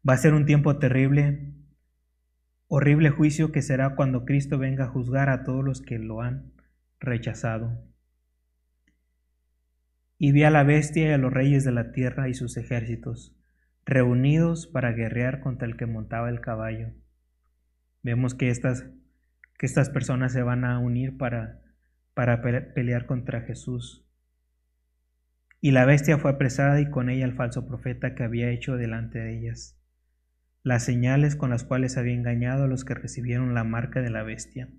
Va a ser un tiempo terrible, horrible juicio que será cuando Cristo venga a juzgar a todos los que lo han rechazado. Y vi a la bestia y a los reyes de la tierra y sus ejércitos, reunidos para guerrear contra el que montaba el caballo. Vemos que estas, que estas personas se van a unir para, para pelear contra Jesús. Y la bestia fue apresada y con ella el falso profeta que había hecho delante de ellas, las señales con las cuales había engañado a los que recibieron la marca de la bestia,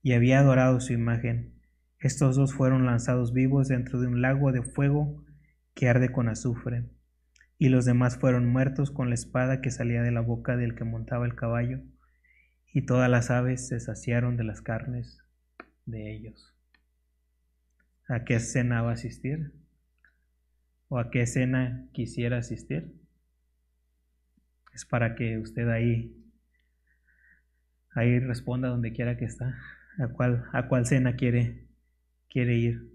y había adorado su imagen. Estos dos fueron lanzados vivos dentro de un lago de fuego que arde con azufre, y los demás fueron muertos con la espada que salía de la boca del que montaba el caballo, y todas las aves se saciaron de las carnes de ellos. ¿A qué cena va a asistir? ¿O a qué cena quisiera asistir? Es para que usted ahí, ahí responda donde quiera que está. ¿A cuál, a cuál cena quiere quiere ir.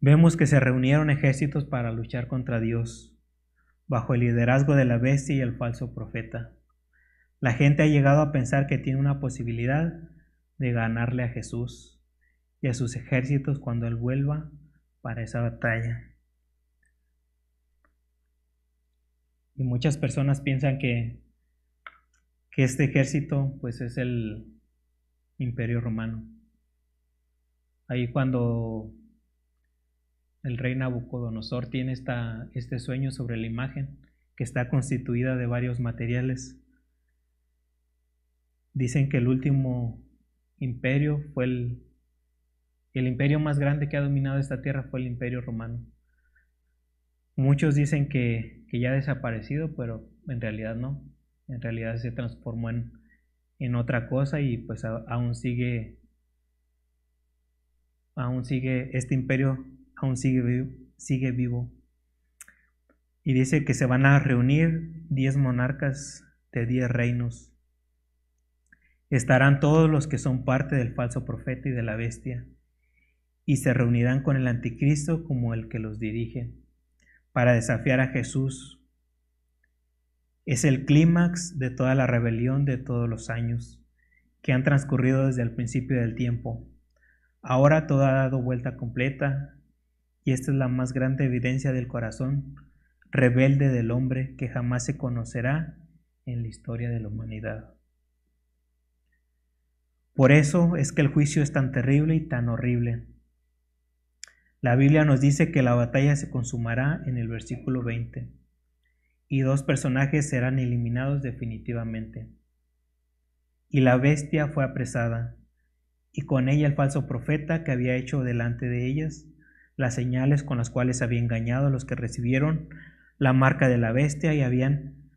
Vemos que se reunieron ejércitos para luchar contra Dios, bajo el liderazgo de la bestia y el falso profeta. La gente ha llegado a pensar que tiene una posibilidad de ganarle a Jesús y a sus ejércitos cuando Él vuelva para esa batalla. Y muchas personas piensan que, que este ejército pues es el imperio romano. Ahí cuando el rey Nabucodonosor tiene esta, este sueño sobre la imagen que está constituida de varios materiales. Dicen que el último imperio fue el, el imperio más grande que ha dominado esta tierra fue el imperio romano. Muchos dicen que, que ya ha desaparecido, pero en realidad no. En realidad se transformó en, en otra cosa y pues aún sigue aún sigue, este imperio aún sigue, sigue vivo. Y dice que se van a reunir diez monarcas de diez reinos. Estarán todos los que son parte del falso profeta y de la bestia, y se reunirán con el anticristo como el que los dirige, para desafiar a Jesús. Es el clímax de toda la rebelión de todos los años que han transcurrido desde el principio del tiempo Ahora todo ha dado vuelta completa y esta es la más grande evidencia del corazón rebelde del hombre que jamás se conocerá en la historia de la humanidad. Por eso es que el juicio es tan terrible y tan horrible. La Biblia nos dice que la batalla se consumará en el versículo 20 y dos personajes serán eliminados definitivamente. Y la bestia fue apresada y con ella el falso profeta que había hecho delante de ellas las señales con las cuales había engañado a los que recibieron la marca de la bestia y habían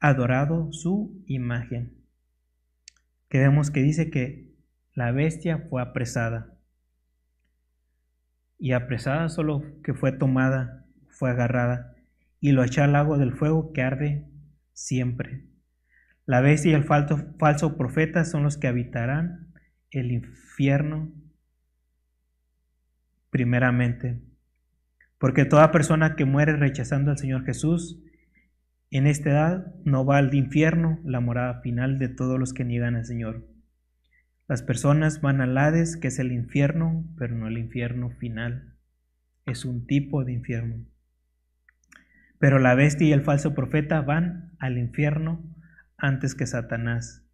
adorado su imagen. Que vemos que dice que la bestia fue apresada. Y apresada solo que fue tomada, fue agarrada, y lo echó al lago del fuego que arde siempre. La bestia y el falso, falso profeta son los que habitarán el infierno primeramente. Porque toda persona que muere rechazando al Señor Jesús en esta edad no va al infierno, la morada final de todos los que niegan al Señor. Las personas van al Hades, que es el infierno, pero no el infierno final. Es un tipo de infierno. Pero la bestia y el falso profeta van al infierno antes que Satanás.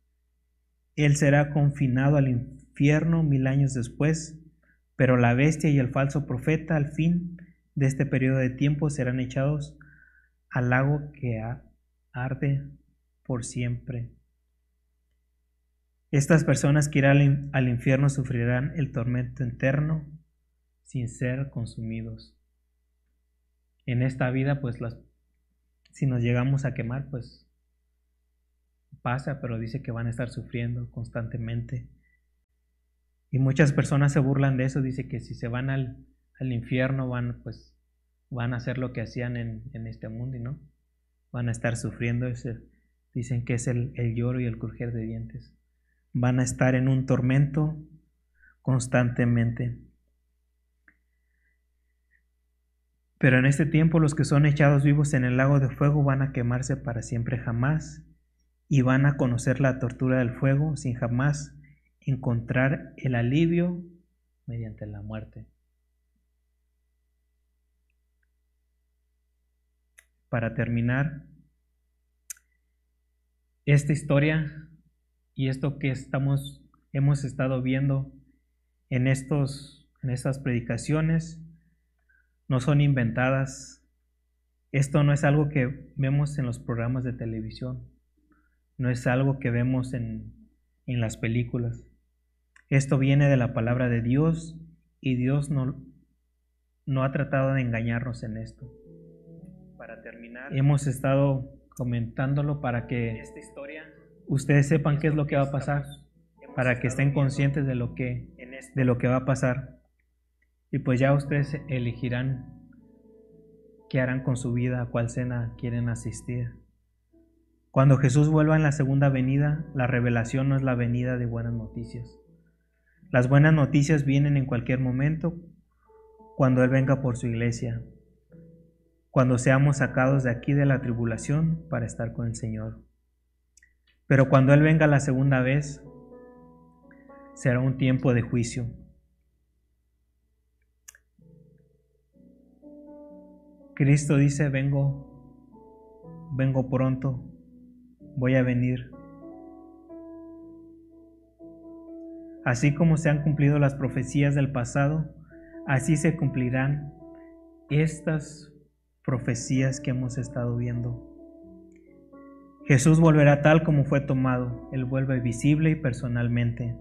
Él será confinado al infierno mil años después, pero la bestia y el falso profeta al fin de este periodo de tiempo serán echados al lago que arde por siempre. Estas personas que irán al infierno sufrirán el tormento eterno sin ser consumidos. En esta vida, pues si nos llegamos a quemar, pues pasa, pero dice que van a estar sufriendo constantemente. Y muchas personas se burlan de eso, dice que si se van al infierno van, pues, van a hacer lo que hacían en, este mundo y no. Van a estar sufriendo, ese, dicen que es el, el lloro y el crujir de dientes. Van a estar en un tormento constantemente. Pero en este tiempo los que son echados vivos en el lago de fuego van a quemarse para siempre jamás y van a conocer la tortura del fuego sin jamás encontrar el alivio mediante la muerte. Para terminar, esta historia y esto que estamos hemos estado viendo en estos en estas predicaciones no son inventadas. Esto no es algo que vemos en los programas de televisión. No es algo que vemos en, en las películas. Esto viene de la palabra de Dios y Dios no, no ha tratado de engañarnos en esto. Para terminar, hemos estado comentándolo para que esta historia ustedes sepan qué es lo que va a pasar, para que estén conscientes de lo que de lo que va a pasar. Y pues ya ustedes elegirán qué harán con su vida, a cuál cena quieren asistir. Cuando Jesús vuelva en la segunda venida, la revelación no es la venida de buenas noticias. Las buenas noticias vienen en cualquier momento cuando Él venga por su iglesia, cuando seamos sacados de aquí de la tribulación para estar con el Señor. Pero cuando Él venga la segunda vez, será un tiempo de juicio. Cristo dice, vengo, vengo pronto, voy a venir. Así como se han cumplido las profecías del pasado, así se cumplirán estas profecías que hemos estado viendo. Jesús volverá tal como fue tomado, Él vuelve visible y personalmente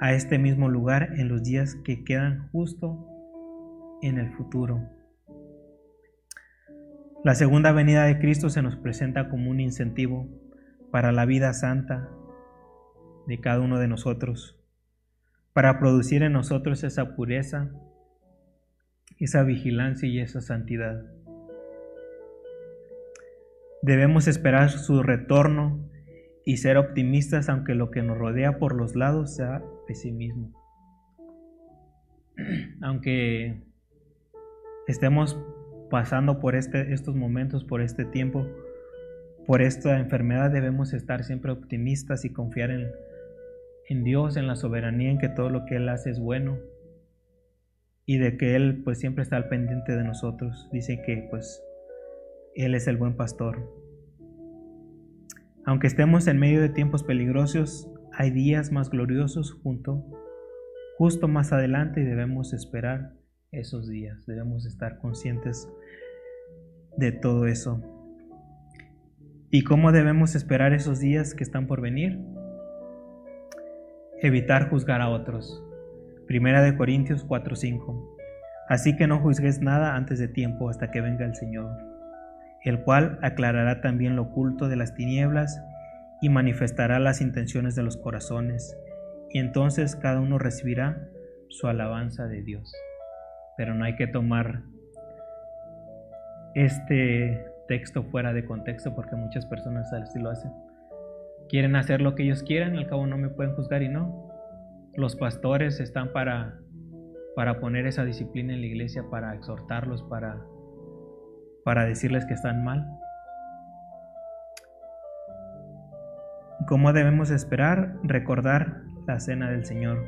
a este mismo lugar en los días que quedan justo en el futuro. La segunda venida de Cristo se nos presenta como un incentivo para la vida santa de cada uno de nosotros, para producir en nosotros esa pureza, esa vigilancia y esa santidad. Debemos esperar su retorno y ser optimistas aunque lo que nos rodea por los lados sea pesimismo. [clears throat] Aunque estemos pasando por este, estos momentos, por este tiempo, por esta enfermedad, debemos estar siempre optimistas y confiar en, en Dios, en la soberanía, en que todo lo que Él hace es bueno y de que Él pues siempre está al pendiente de nosotros. Dice que pues Él es el buen pastor. Aunque estemos en medio de tiempos peligrosos, hay días más gloriosos junto, justo más adelante y debemos esperar esos días. Debemos estar conscientes de todo eso. ¿Y cómo debemos esperar esos días que están por venir? Evitar juzgar a otros. Primera de Corintios 4:5. Así que no juzgues nada antes de tiempo hasta que venga el Señor, el cual aclarará también lo oculto de las tinieblas y manifestará las intenciones de los corazones, y entonces cada uno recibirá su alabanza de Dios pero no hay que tomar este texto fuera de contexto porque muchas personas así lo hacen. Quieren hacer lo que ellos quieran, al cabo no me pueden juzgar y no. Los pastores están para, para poner esa disciplina en la iglesia, para exhortarlos, para, para decirles que están mal. ¿Cómo debemos esperar? Recordar la cena del Señor.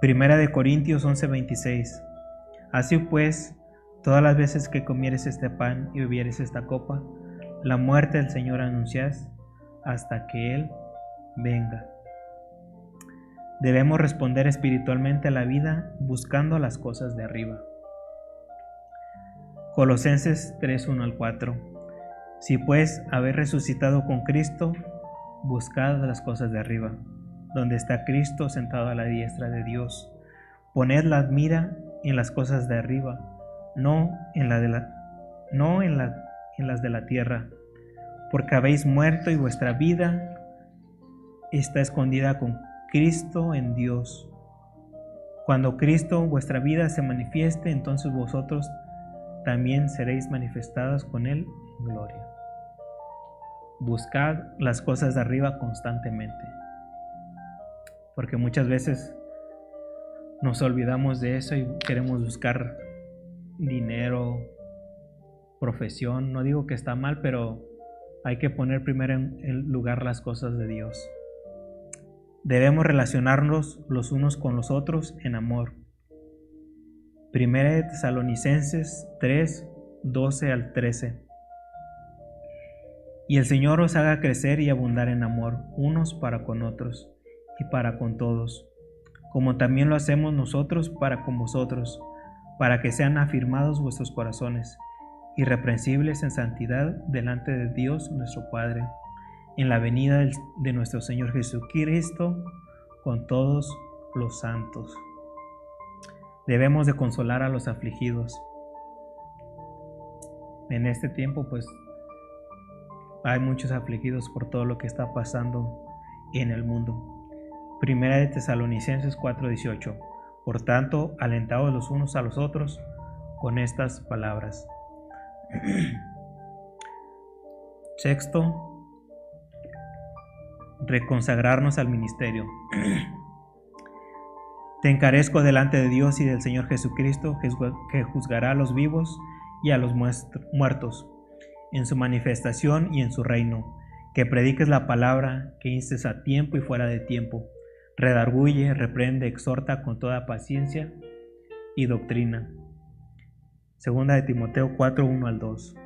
Primera de Corintios 11:26. Así pues, todas las veces que comieres este pan y bebieres esta copa, la muerte del Señor anuncias hasta que Él venga. Debemos responder espiritualmente a la vida buscando las cosas de arriba. Colosenses 3:1 al 4. Si pues habéis resucitado con Cristo, buscad las cosas de arriba, donde está Cristo sentado a la diestra de Dios. Poned la mira en las cosas de arriba, no en, la de la, no en, la, en las de la tierra, porque habéis muerto y vuestra vida está escondida con Cristo en Dios. Cuando Cristo, vuestra vida, se manifieste, entonces vosotros también seréis manifestadas con Él en gloria. Buscad las cosas de arriba constantemente, porque muchas veces nos olvidamos de eso y queremos buscar dinero, profesión. No digo que está mal, pero hay que poner primero en lugar las cosas de Dios. Debemos relacionarnos los unos con los otros en amor. Primera de Tesalonicenses 3, 12 al 13. Y el Señor os haga crecer y abundar en amor, unos para con otros y para con todos, como también lo hacemos nosotros para con vosotros, para que sean afirmados vuestros corazones, irreprensibles en santidad delante de Dios nuestro Padre, en la venida de nuestro Señor Jesucristo con todos los santos. Debemos de consolar a los afligidos. En este tiempo, pues, hay muchos afligidos por todo lo que está pasando en el mundo. Primera de Tesalonicenses 4:18. Por tanto, alentados los unos a los otros con estas palabras. [clears throat] Sexto, reconsagrarnos al ministerio. [clears throat] Te encarezco delante de Dios y del Señor Jesucristo, que juzgará a los vivos y a los muertos en su manifestación y en su reino, que prediques la palabra, que instes a tiempo y fuera de tiempo, redarguye, reprende, exhorta con toda paciencia y doctrina. Segunda de Timoteo 4, 1 al 2.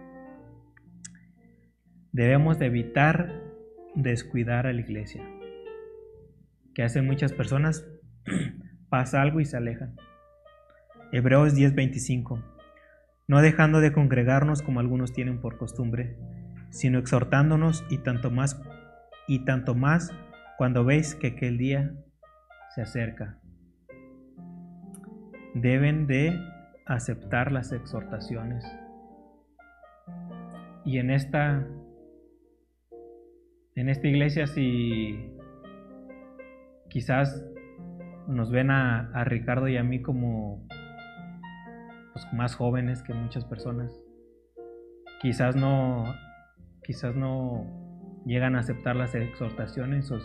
Debemos de evitar descuidar a la iglesia. Que hacen muchas personas [clears throat] pasa algo y se alejan. Hebreos 10:25. No dejando de congregarnos como algunos tienen por costumbre, sino exhortándonos y tanto más y tanto más cuando veis que aquel día se acerca. Deben de aceptar las exhortaciones. Y en esta en esta iglesia si quizás nos ven a, Ricardo y a mí como pues, más jóvenes que muchas personas. Quizás no, quizás no llegan a aceptar las exhortaciones o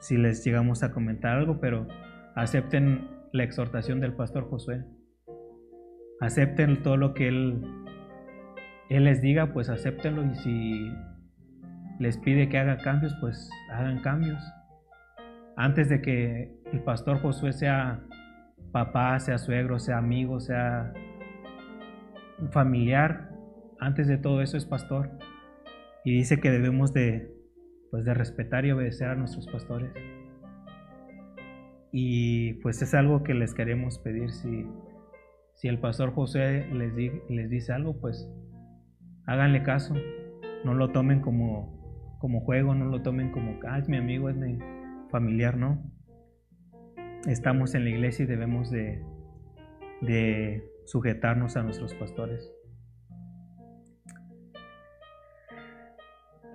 si les llegamos a comentar algo, pero acepten la exhortación del pastor Josué. Acepten todo lo que él, él les diga, pues acéptenlo y si les pide que haga cambios, pues hagan cambios. Antes de que el pastor Josué sea papá, sea suegro, sea amigo, sea familiar, antes de todo eso es pastor. Y dice que debemos de, pues de respetar y obedecer a nuestros pastores. Y pues es algo que les queremos pedir. Si, si el pastor José les, les dice algo, pues háganle caso. No lo tomen como, como juego, no lo tomen como, ah, es mi amigo, es mi familiar, no estamos en la iglesia y debemos de, de sujetarnos a nuestros pastores.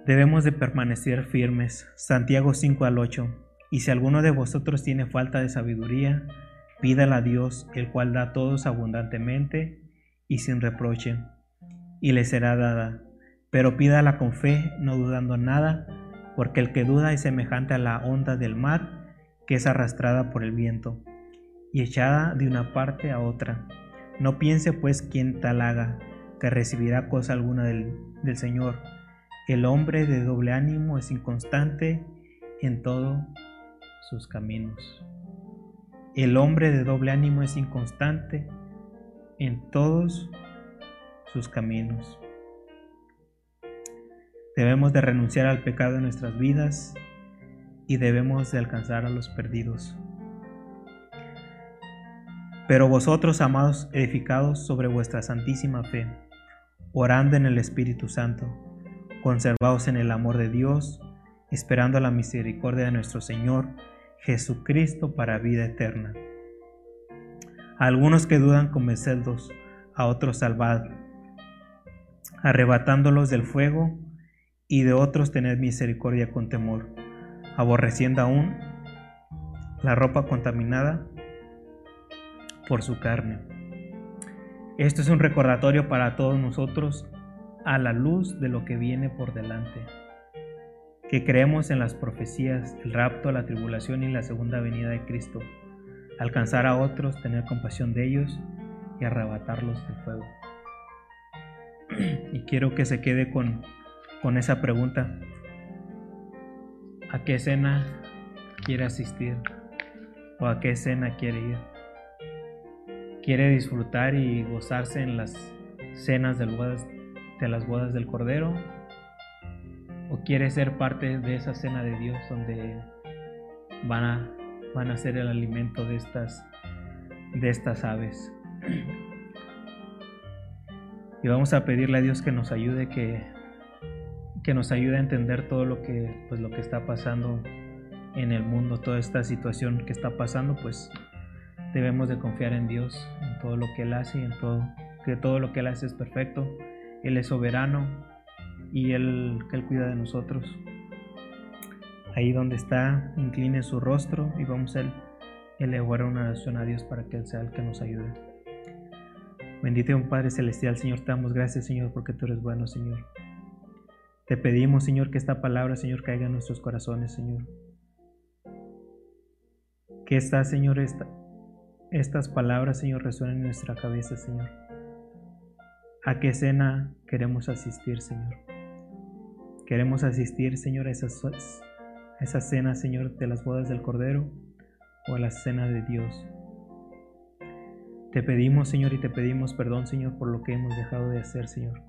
Debemos de permanecer firmes. Santiago 5 al 8. Y si alguno de vosotros tiene falta de sabiduría, pídala a Dios, el cual da a todos abundantemente y sin reproche, y le será dada. pero pídala con fe, no dudando nada, porque el que duda es semejante a la onda del mar que es arrastrada por el viento y echada de una parte a otra. No piense pues quien tal haga, que recibirá cosa alguna del, del Señor. El hombre de doble ánimo es inconstante en todos sus caminos. El hombre de doble ánimo es inconstante en todos sus caminos. Debemos de renunciar al pecado en nuestras vidas y debemos de alcanzar a los perdidos. Pero vosotros, amados, edificados sobre vuestra santísima fe, orando en el Espíritu Santo, conservados en el amor de Dios, esperando la misericordia de nuestro Señor Jesucristo para vida eterna. Algunos que dudan convencedlos, a otros salvad, arrebatándolos del fuego, y de otros tened misericordia con temor, aborreciendo aún la ropa contaminada por su carne. Esto es un recordatorio para todos nosotros a la luz de lo que viene por delante, que creemos en las profecías, el rapto, la tribulación y la segunda venida de Cristo, alcanzar a otros, tener compasión de ellos y arrebatarlos del fuego. [clears throat] Y quiero que se quede con, con esa pregunta. ¿A qué escena quiere asistir? ¿O a qué escena quiere ir? ¿Quiere disfrutar y gozarse en las cenas de las bodas del Cordero? ¿O quiere ser parte de esa cena de Dios donde van a, van a ser el alimento de estas, de estas aves? [clears throat] Y vamos a pedirle a Dios que nos ayude, que, que nos ayude a entender todo lo que, pues, lo que está pasando en el mundo, toda esta situación que está pasando, pues debemos de confiar en Dios, en todo lo que Él hace en todo, que todo lo que Él hace es perfecto. Él es soberano y Él, que Él cuida de nosotros. Ahí donde está, incline su rostro y vamos a elevar una oración a Dios para que Él sea el que nos ayude. Bendito un Padre Celestial, Señor, te damos gracias, Señor, porque tú eres bueno, Señor. Te pedimos, Señor, que esta palabra, Señor, caiga en nuestros corazones, Señor. Que esta, Señor, esta, estas palabras, Señor, resuenen en nuestra cabeza, Señor. ¿A qué cena queremos asistir, Señor? Queremos asistir, Señor, a esas, a esa cena, Señor, de las bodas del Cordero o a la cena de Dios. Te pedimos, Señor, y te pedimos perdón, Señor, por lo que hemos dejado de hacer, Señor.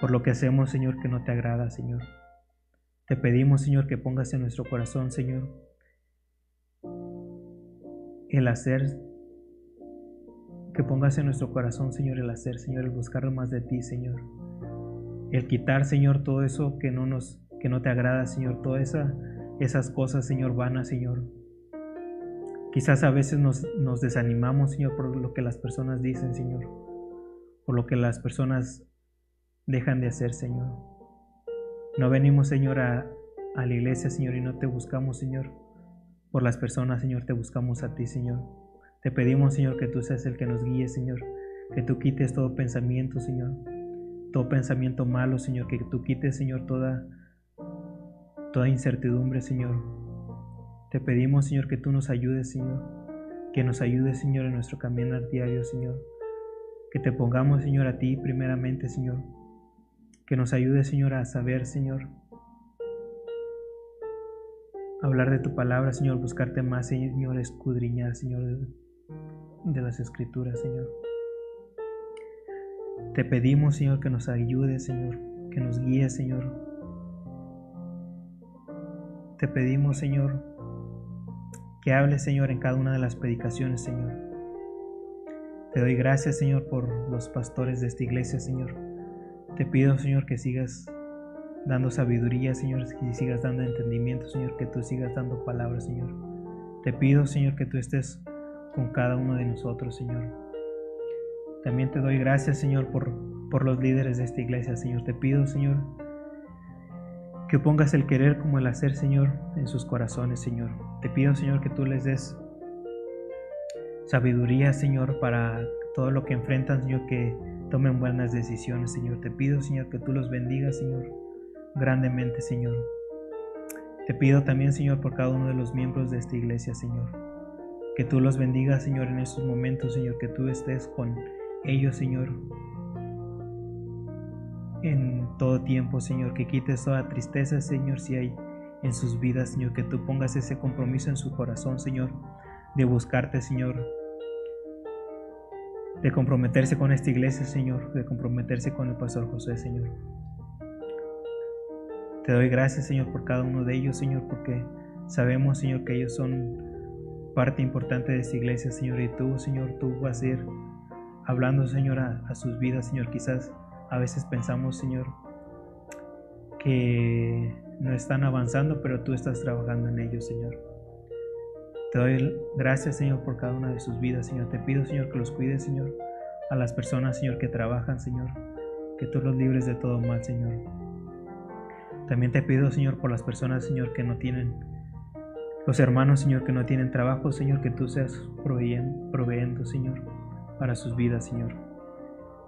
Por lo que hacemos, Señor, que no te agrada, Señor. Te pedimos, Señor, que pongas en nuestro corazón, Señor, el hacer, que pongas en nuestro corazón, Señor, el hacer, Señor, el buscar más de ti, Señor. El quitar, Señor, todo eso que no nos, que no te agrada, Señor, todas esa, esas cosas, Señor, vanas, Señor. Quizás a veces nos desanimamos, Señor, por lo que las personas dicen, Señor. Por lo que las personas dejan de hacer, Señor. No venimos, Señor, a, la iglesia, Señor, y no te buscamos, Señor. Por las personas, Señor, te buscamos a ti, Señor. Te pedimos, Señor, que tú seas el que nos guíe, Señor. Que tú quites todo pensamiento, Señor. Todo pensamiento malo, Señor. Que tú quites, Señor, toda, toda incertidumbre, Señor. Te pedimos, Señor, que tú nos ayudes, Señor. Que nos ayudes, Señor, en nuestro caminar diario, Señor. Que te pongamos, Señor, a ti primeramente, Señor. Que nos ayude, Señor, a saber, Señor. Hablar de tu palabra, Señor. Buscarte más, Señor. Escudriñar, Señor, de, las escrituras, Señor. Te pedimos, Señor, que nos ayude, Señor. Que nos guíe, Señor. Te pedimos, Señor, que hables, Señor, en cada una de las predicaciones, Señor. Te doy gracias, Señor, por los pastores de esta iglesia, Señor. Te pido, Señor, que sigas dando sabiduría, Señor, que sigas dando entendimiento, Señor, que tú sigas dando palabras, Señor. Te pido, Señor, que tú estés con cada uno de nosotros, Señor. También te doy gracias, Señor, por, por los líderes de esta iglesia, Señor. Te pido, Señor, que pongas el querer como el hacer, Señor, en sus corazones, Señor. Te pido, Señor, que tú les des sabiduría, Señor, para todo lo que enfrentan, Señor, que tomen buenas decisiones, Señor. Te pido, Señor, que tú los bendigas, Señor, grandemente, Señor. Te pido también, Señor, por cada uno de los miembros de esta iglesia, Señor. Que tú los bendigas, Señor, en estos momentos, Señor, que tú estés con ellos, Señor, en todo tiempo, Señor, que quites toda tristeza, Señor, si hay en sus vidas, Señor, que tú pongas ese compromiso en su corazón, Señor, de buscarte, Señor, de comprometerse con esta iglesia, Señor, de comprometerse con el pastor José, Señor. Te doy gracias, Señor, por cada uno de ellos, Señor, porque sabemos, Señor, que ellos son parte importante de esta iglesia, Señor, y tú, Señor, tú vas a ir hablando, Señor, a, a sus vidas, Señor, quizás a veces pensamos, Señor, que no están avanzando, pero tú estás trabajando en ellos, Señor. Te doy gracias, Señor, por cada una de sus vidas, Señor. Te pido, Señor, que los cuides, Señor. A las personas, Señor, que trabajan, Señor. Que tú los libres de todo mal, Señor. También te pido, Señor, por las personas, Señor, que no tienen, los hermanos, Señor, que no tienen trabajo, Señor, que tú seas proveyendo, Señor, para sus vidas, Señor.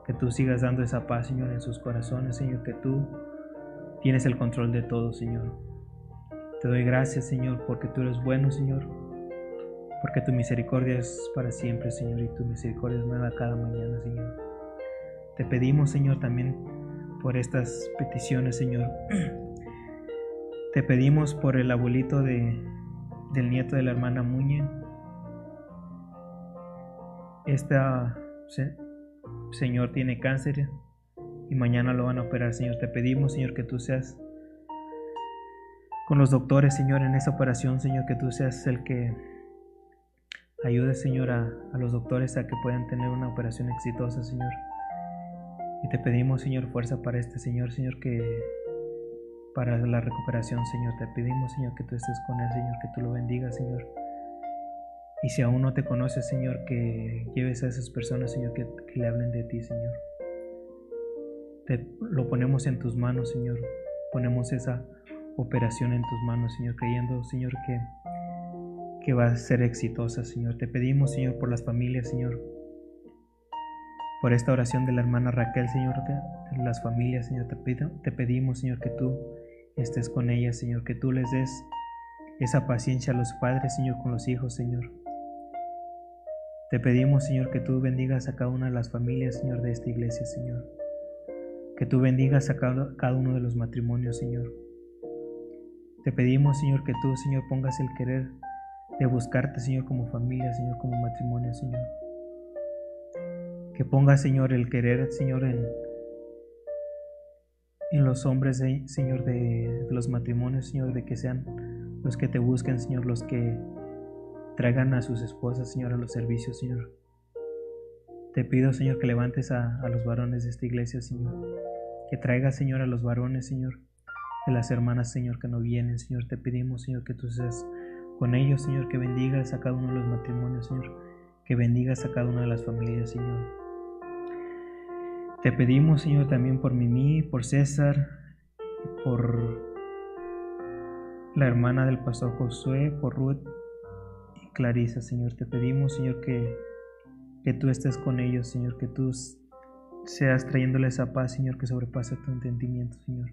Que tú sigas dando esa paz, Señor, en sus corazones, Señor, que tú tienes el control de todo, Señor. Te doy gracias, Señor, porque tú eres bueno, Señor, porque tu misericordia es para siempre, Señor, y tu misericordia es nueva cada mañana, Señor. Te pedimos, Señor, también por estas peticiones, Señor. [clears throat] Te pedimos por el abuelito de, del nieto de la hermana Muñe. Esta se- Señor tiene cáncer y mañana lo van a operar, Señor. Te pedimos, Señor, que tú seas con los doctores, Señor, en esa operación, Señor, que tú seas el que ayude, Señor, a, los doctores a que puedan tener una operación exitosa, Señor. Y te pedimos, Señor, fuerza para este Señor, Señor, que para la recuperación, Señor. Te pedimos, Señor, que tú estés con él, Señor, que tú lo bendigas, Señor. Y si aún no te conoces, Señor, que lleves a esas personas, Señor, que, que le hablen de ti, Señor. Te lo ponemos en tus manos, Señor. Ponemos esa operación en tus manos, Señor, creyendo, Señor, que, que va a ser exitosa, Señor. Te pedimos, Señor, por las familias, Señor. Por esta oración de la hermana Raquel, Señor, de, las familias, Señor, te, pido, te pedimos, Señor, que tú estés con ellas, Señor, que tú les des esa paciencia a los padres, Señor, con los hijos, Señor. Te pedimos, Señor, que tú bendigas a cada una de las familias, Señor, de esta iglesia, Señor. Que tú bendigas a cada uno de los matrimonios, Señor. Te pedimos, Señor, que tú, Señor, pongas el querer de buscarte, Señor, como familia, Señor, como matrimonio, Señor. Que pongas, Señor, el querer, Señor, en, en los hombres, de- Señor, de, de los matrimonios, Señor, de que sean los que te busquen, Señor, los que traigan a sus esposas, Señor, a los servicios, Señor. Te pido, Señor, que levantes a, a los varones de esta iglesia, Señor. Que traigas, Señor, a los varones, Señor, de las hermanas, Señor, que no vienen, Señor. Te pedimos, Señor, que tú seas con ellos, Señor, que bendigas a cada uno de los matrimonios, Señor. Que bendigas a cada una de las familias, Señor. Te pedimos, Señor, también por Mimi, por César, por la hermana del pastor Josué, por Ruth y Clarisa, Señor. Te pedimos, Señor, que, que tú estés con ellos, Señor, que tú seas trayéndoles esa paz, Señor, que sobrepasa tu entendimiento, Señor.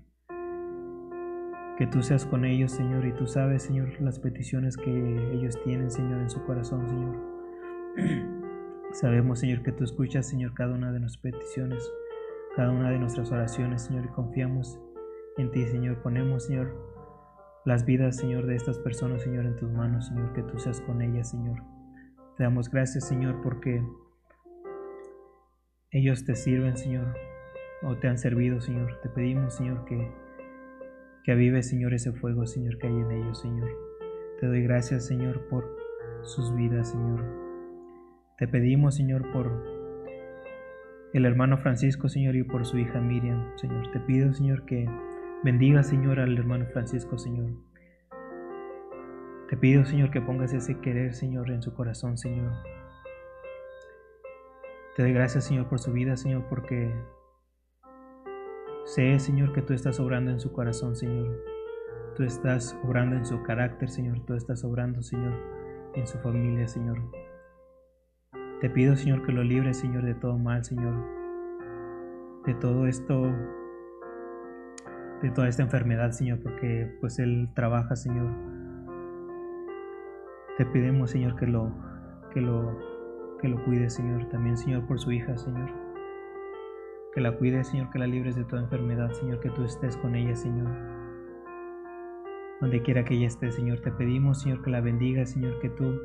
Que tú seas con ellos, Señor, y tú sabes, Señor, las peticiones que ellos tienen, Señor, en su corazón, Señor. [clears throat] Sabemos, Señor, que tú escuchas, Señor, cada una de nuestras peticiones, cada una de nuestras oraciones, Señor, y confiamos en ti, Señor. Ponemos, Señor, las vidas, Señor, de estas personas, Señor, en tus manos, Señor, que tú seas con ellas, Señor. Te damos gracias, Señor, porque ellos te sirven, Señor, o te han servido, Señor. Te pedimos, Señor, que, que avive, Señor, ese fuego, Señor, que hay en ellos, Señor. Te doy gracias, Señor, por sus vidas, Señor. Te pedimos, Señor, por el hermano Francisco, Señor, y por su hija Miriam, Señor. Te pido, Señor, que bendiga, Señor, al hermano Francisco, Señor. Te pido, Señor, que pongas ese querer, Señor, en su corazón, Señor. Te doy gracias, Señor, por su vida, Señor, porque sé, Señor, que tú estás obrando en su corazón, Señor. Tú estás obrando en su carácter, Señor. Tú estás obrando, Señor, en su familia, Señor. Te pido, Señor, que lo libres, Señor, de todo mal, Señor. de todo esto, de toda esta enfermedad, Señor, porque pues Él trabaja, Señor. Te pedimos, Señor, que lo, que lo, que lo cuides, Señor. También, Señor, por su hija, Señor. Que la cuides, Señor, que la libres de toda enfermedad, Señor, que tú estés con ella, Señor. Donde quiera que ella esté, Señor, te pedimos, Señor, que la bendiga, Señor, que tú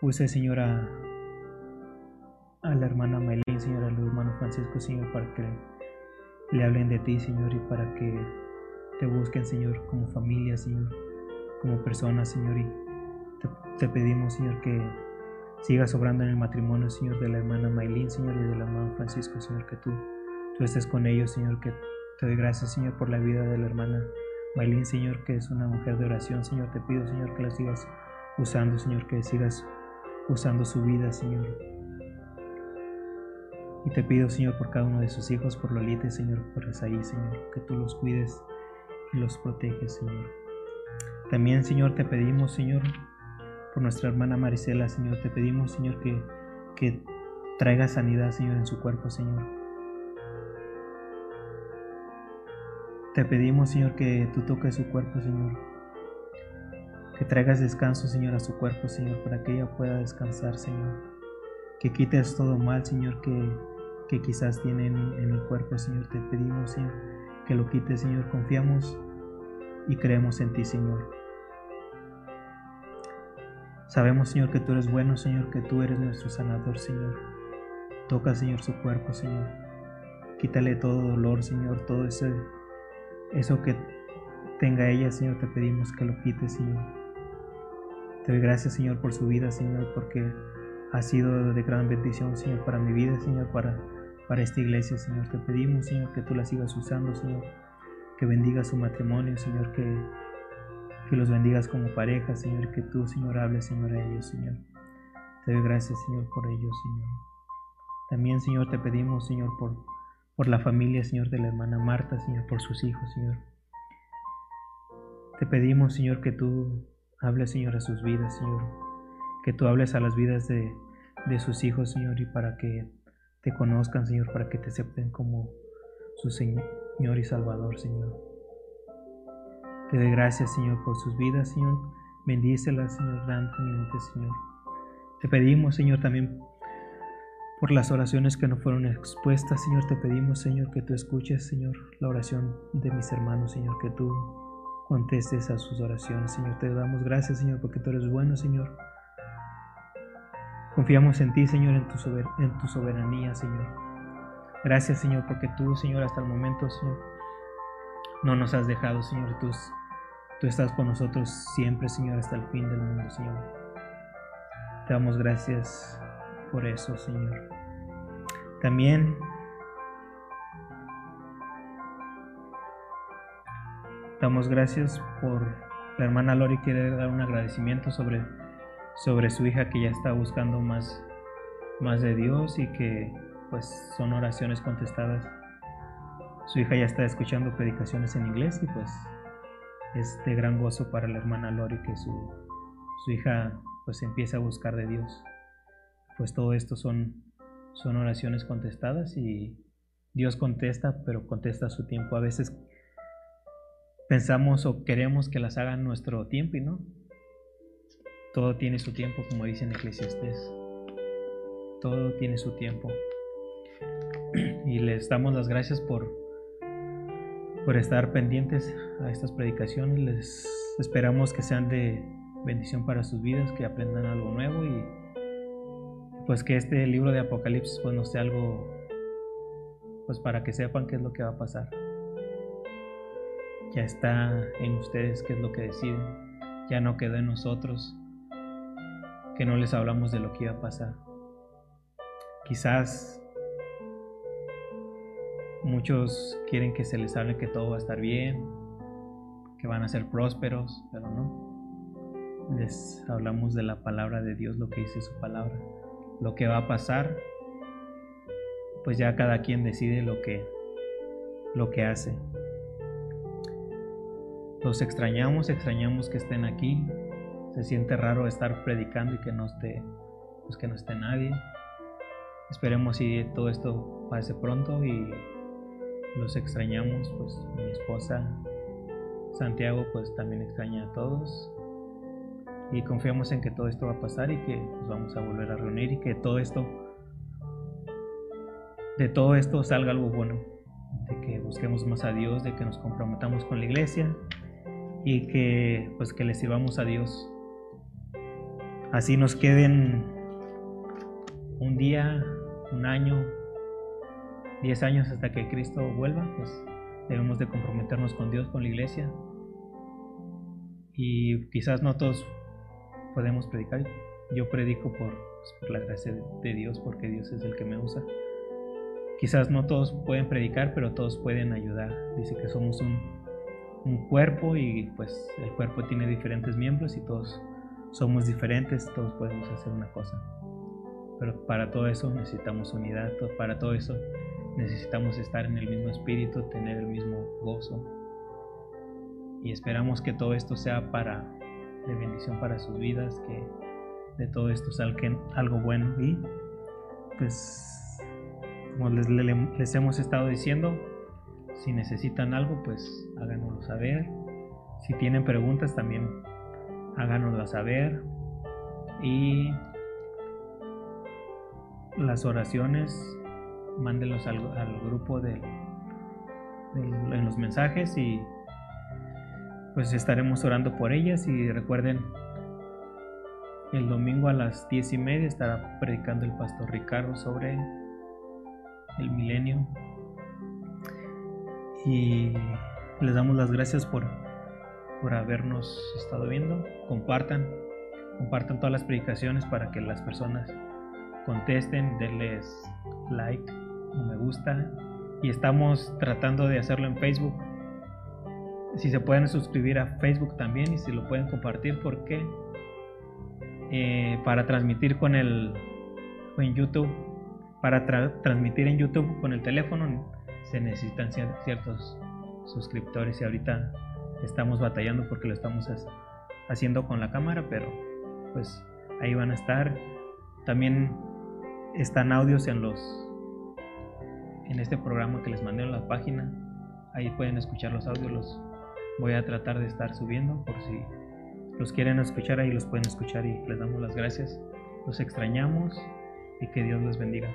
uses, Señor, a, la hermana Maylin, Señor, al hermano Francisco, Señor, para que le hablen de ti, Señor, y para que te busquen, Señor, como familia, Señor, como personas, Señor, y te, pedimos, Señor, que sigas obrando en el matrimonio, Señor, de la hermana Maylin, Señor, y del hermano Francisco, Señor, que tú, tú estés con ellos, Señor, que te doy gracias, Señor, por la vida de la hermana Maylin, Señor, que es una mujer de oración, Señor, te pido, Señor, que la sigas usando, Señor, que sigas usando su vida, Señor. Y te pido, Señor, por cada uno de sus hijos, por Lolita, Señor, por Esaí, Señor, que tú los cuides y los proteges, Señor. También, Señor, te pedimos, Señor, por nuestra hermana Marisela, Señor, te pedimos, Señor, que, que traiga sanidad, Señor, en su cuerpo, Señor. Te pedimos, Señor, que tú toques su cuerpo, Señor. Que traigas descanso, Señor, a su cuerpo, Señor, para que ella pueda descansar, Señor. Que quites todo mal, Señor, que, que quizás tiene en, el cuerpo, Señor. Te pedimos, Señor, que lo quites, Señor. Confiamos y creemos en ti, Señor. Sabemos, Señor, que tú eres bueno, Señor, que tú eres nuestro sanador, Señor. Toca, Señor, su cuerpo, Señor. Quítale todo dolor, Señor, todo ese, eso que tenga ella, Señor, te pedimos que lo quites, Señor. Te doy gracias, Señor, por su vida, Señor, porque ha sido de gran bendición, Señor, para mi vida, Señor, para, para esta iglesia, Señor. Te pedimos, Señor, que tú la sigas usando, Señor. Que bendiga su matrimonio, Señor, que, que los bendigas como pareja, Señor, que tú, Señor, hables, Señor, a ellos, Señor. Te doy gracias, Señor, por ellos, Señor. También, Señor, te pedimos, Señor, por, por la familia, Señor, de la hermana Marta, Señor, por sus hijos, Señor. Te pedimos, Señor, que tú hables, Señor, a sus vidas, Señor. Que tú hables a las vidas de, de sus hijos, Señor, y para que te conozcan, Señor, para que te acepten como su Señor y Salvador, Señor. Te doy gracias, Señor, por sus vidas, Señor. Bendícelas, Señor, grandemente, Señor. Te pedimos, Señor, también por las oraciones que no fueron expuestas, Señor. Te pedimos, Señor, que tú escuches, Señor, la oración de mis hermanos, Señor, que tú contestes a sus oraciones, Señor. Te damos gracias, Señor, porque tú eres bueno, Señor. Confiamos en ti, Señor, en tu, soberanía, Señor. Gracias, Señor, porque tú, Señor, hasta el momento, Señor, no nos has dejado, Señor. Tú estás con nosotros siempre, Señor, hasta el fin del mundo, Señor. Te damos gracias por eso, Señor. También damos gracias por la hermana Lori quiere dar un agradecimiento sobre, sobre su hija que ya está buscando más, más de Dios y que pues son oraciones contestadas. Su hija ya está escuchando predicaciones en inglés y pues es de gran gozo para la hermana Lori que su, su hija pues empieza a buscar de Dios. Pues todo esto son, son oraciones contestadas y Dios contesta, pero contesta a su tiempo. A veces pensamos o queremos que las hagan nuestro tiempo y no. Todo tiene su tiempo, como dice en Eclesiastés. Todo tiene su tiempo. Y les damos las gracias por, por estar pendientes a estas predicaciones. Les esperamos que sean de bendición para sus vidas, que aprendan algo nuevo y pues que este libro de Apocalipsis pues no sea algo pues para que sepan qué es lo que va a pasar. Ya está en ustedes qué es lo que deciden. Ya no quedó en nosotros que no les hablamos de lo que iba a pasar. Quizás muchos quieren que se les hable que todo va a estar bien, que van a ser prósperos, pero no. Les hablamos de la palabra de Dios, lo que dice su palabra. Lo que va a pasar, pues ya cada quien decide lo que, lo que hace. Los extrañamos, extrañamos que estén aquí. Se siente raro estar predicando y que no esté, pues que no esté nadie. Esperemos si todo esto pase pronto y los extrañamos, pues mi esposa Santiago pues también extraña a todos y confiamos en que todo esto va a pasar y que nos vamos a volver a reunir y que todo esto de todo esto salga algo bueno, de que busquemos más a Dios, de que nos comprometamos con la iglesia y que pues que le sirvamos a Dios. Así nos queden un día, un año, diez años hasta que Cristo vuelva, pues debemos de comprometernos con Dios, con la iglesia. Y quizás no todos podemos predicar. Yo predico por, pues, la gracia de Dios, porque Dios es el que me usa. Quizás no todos pueden predicar, pero todos pueden ayudar. Dice que somos un, un cuerpo y pues el cuerpo tiene diferentes miembros y todos somos diferentes, todos podemos hacer una cosa. Pero para todo eso necesitamos unidad, para todo eso necesitamos estar en el mismo espíritu, tener el mismo gozo. Y esperamos que todo esto sea para de bendición para sus vidas, que de todo esto salga algo bueno y pues como les, hemos estado diciendo, si necesitan algo, pues háganoslo saber. Si tienen preguntas, también háganoslo saber. Y las oraciones, mándenlos al, grupo de, en los mensajes y pues estaremos orando por ellas. Y recuerden, el domingo a las diez y media estará predicando el pastor Ricardo sobre el milenio. Y les damos las gracias por, por habernos estado viendo. Compartan, compartan todas las predicaciones para que las personas contesten, denles like me gusta. Y estamos tratando de hacerlo en Facebook. Si se pueden suscribir a Facebook también y si lo pueden compartir, porque eh, para transmitir con el en YouTube para transmitir en YouTube con el teléfono se necesitan ciertos suscriptores y ahorita estamos batallando porque lo estamos haciendo con la cámara, pero pues ahí van a estar. También están audios en los en este programa que les mandé en la página. Ahí pueden escuchar los audios, los voy a tratar de estar subiendo por si los quieren escuchar ahí los pueden escuchar y les damos las gracias. Los extrañamos y que Dios los bendiga.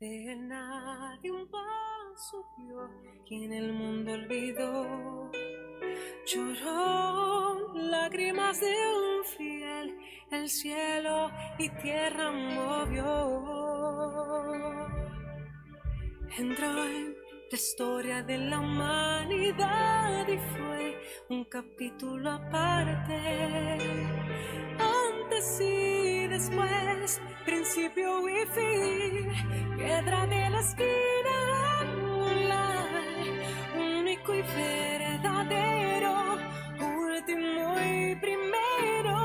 De nadie un paso dio quien el mundo olvidó. Lloró lágrimas de un fiel, el cielo y tierra movió. Entró en la historia de la humanidad y fue un capítulo aparte. Antes y después, principio y fin, piedra de la esquina angular, único y verdadero, último y primero.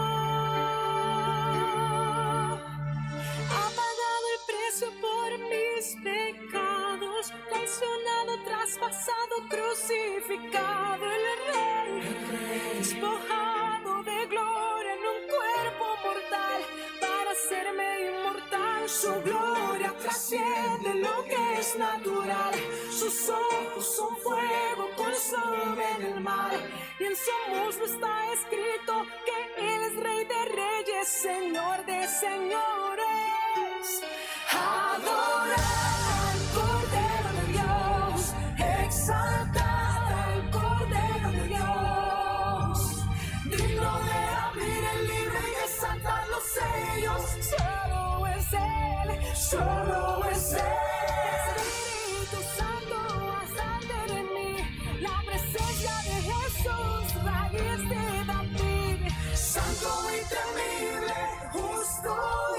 Ha pagado el precio por mis pecados, traicionado, traspasado, crucificado el rey, despojado Su gloria trasciende lo que es natural, sus ojos son fuego, consumen el mal y en su muslo está escrito que él es rey de reyes, señor de señores. Adora solo es Él. Espíritu Santo, bastante de mí, la presencia de Jesús, raíz de David. Santo y temible, justo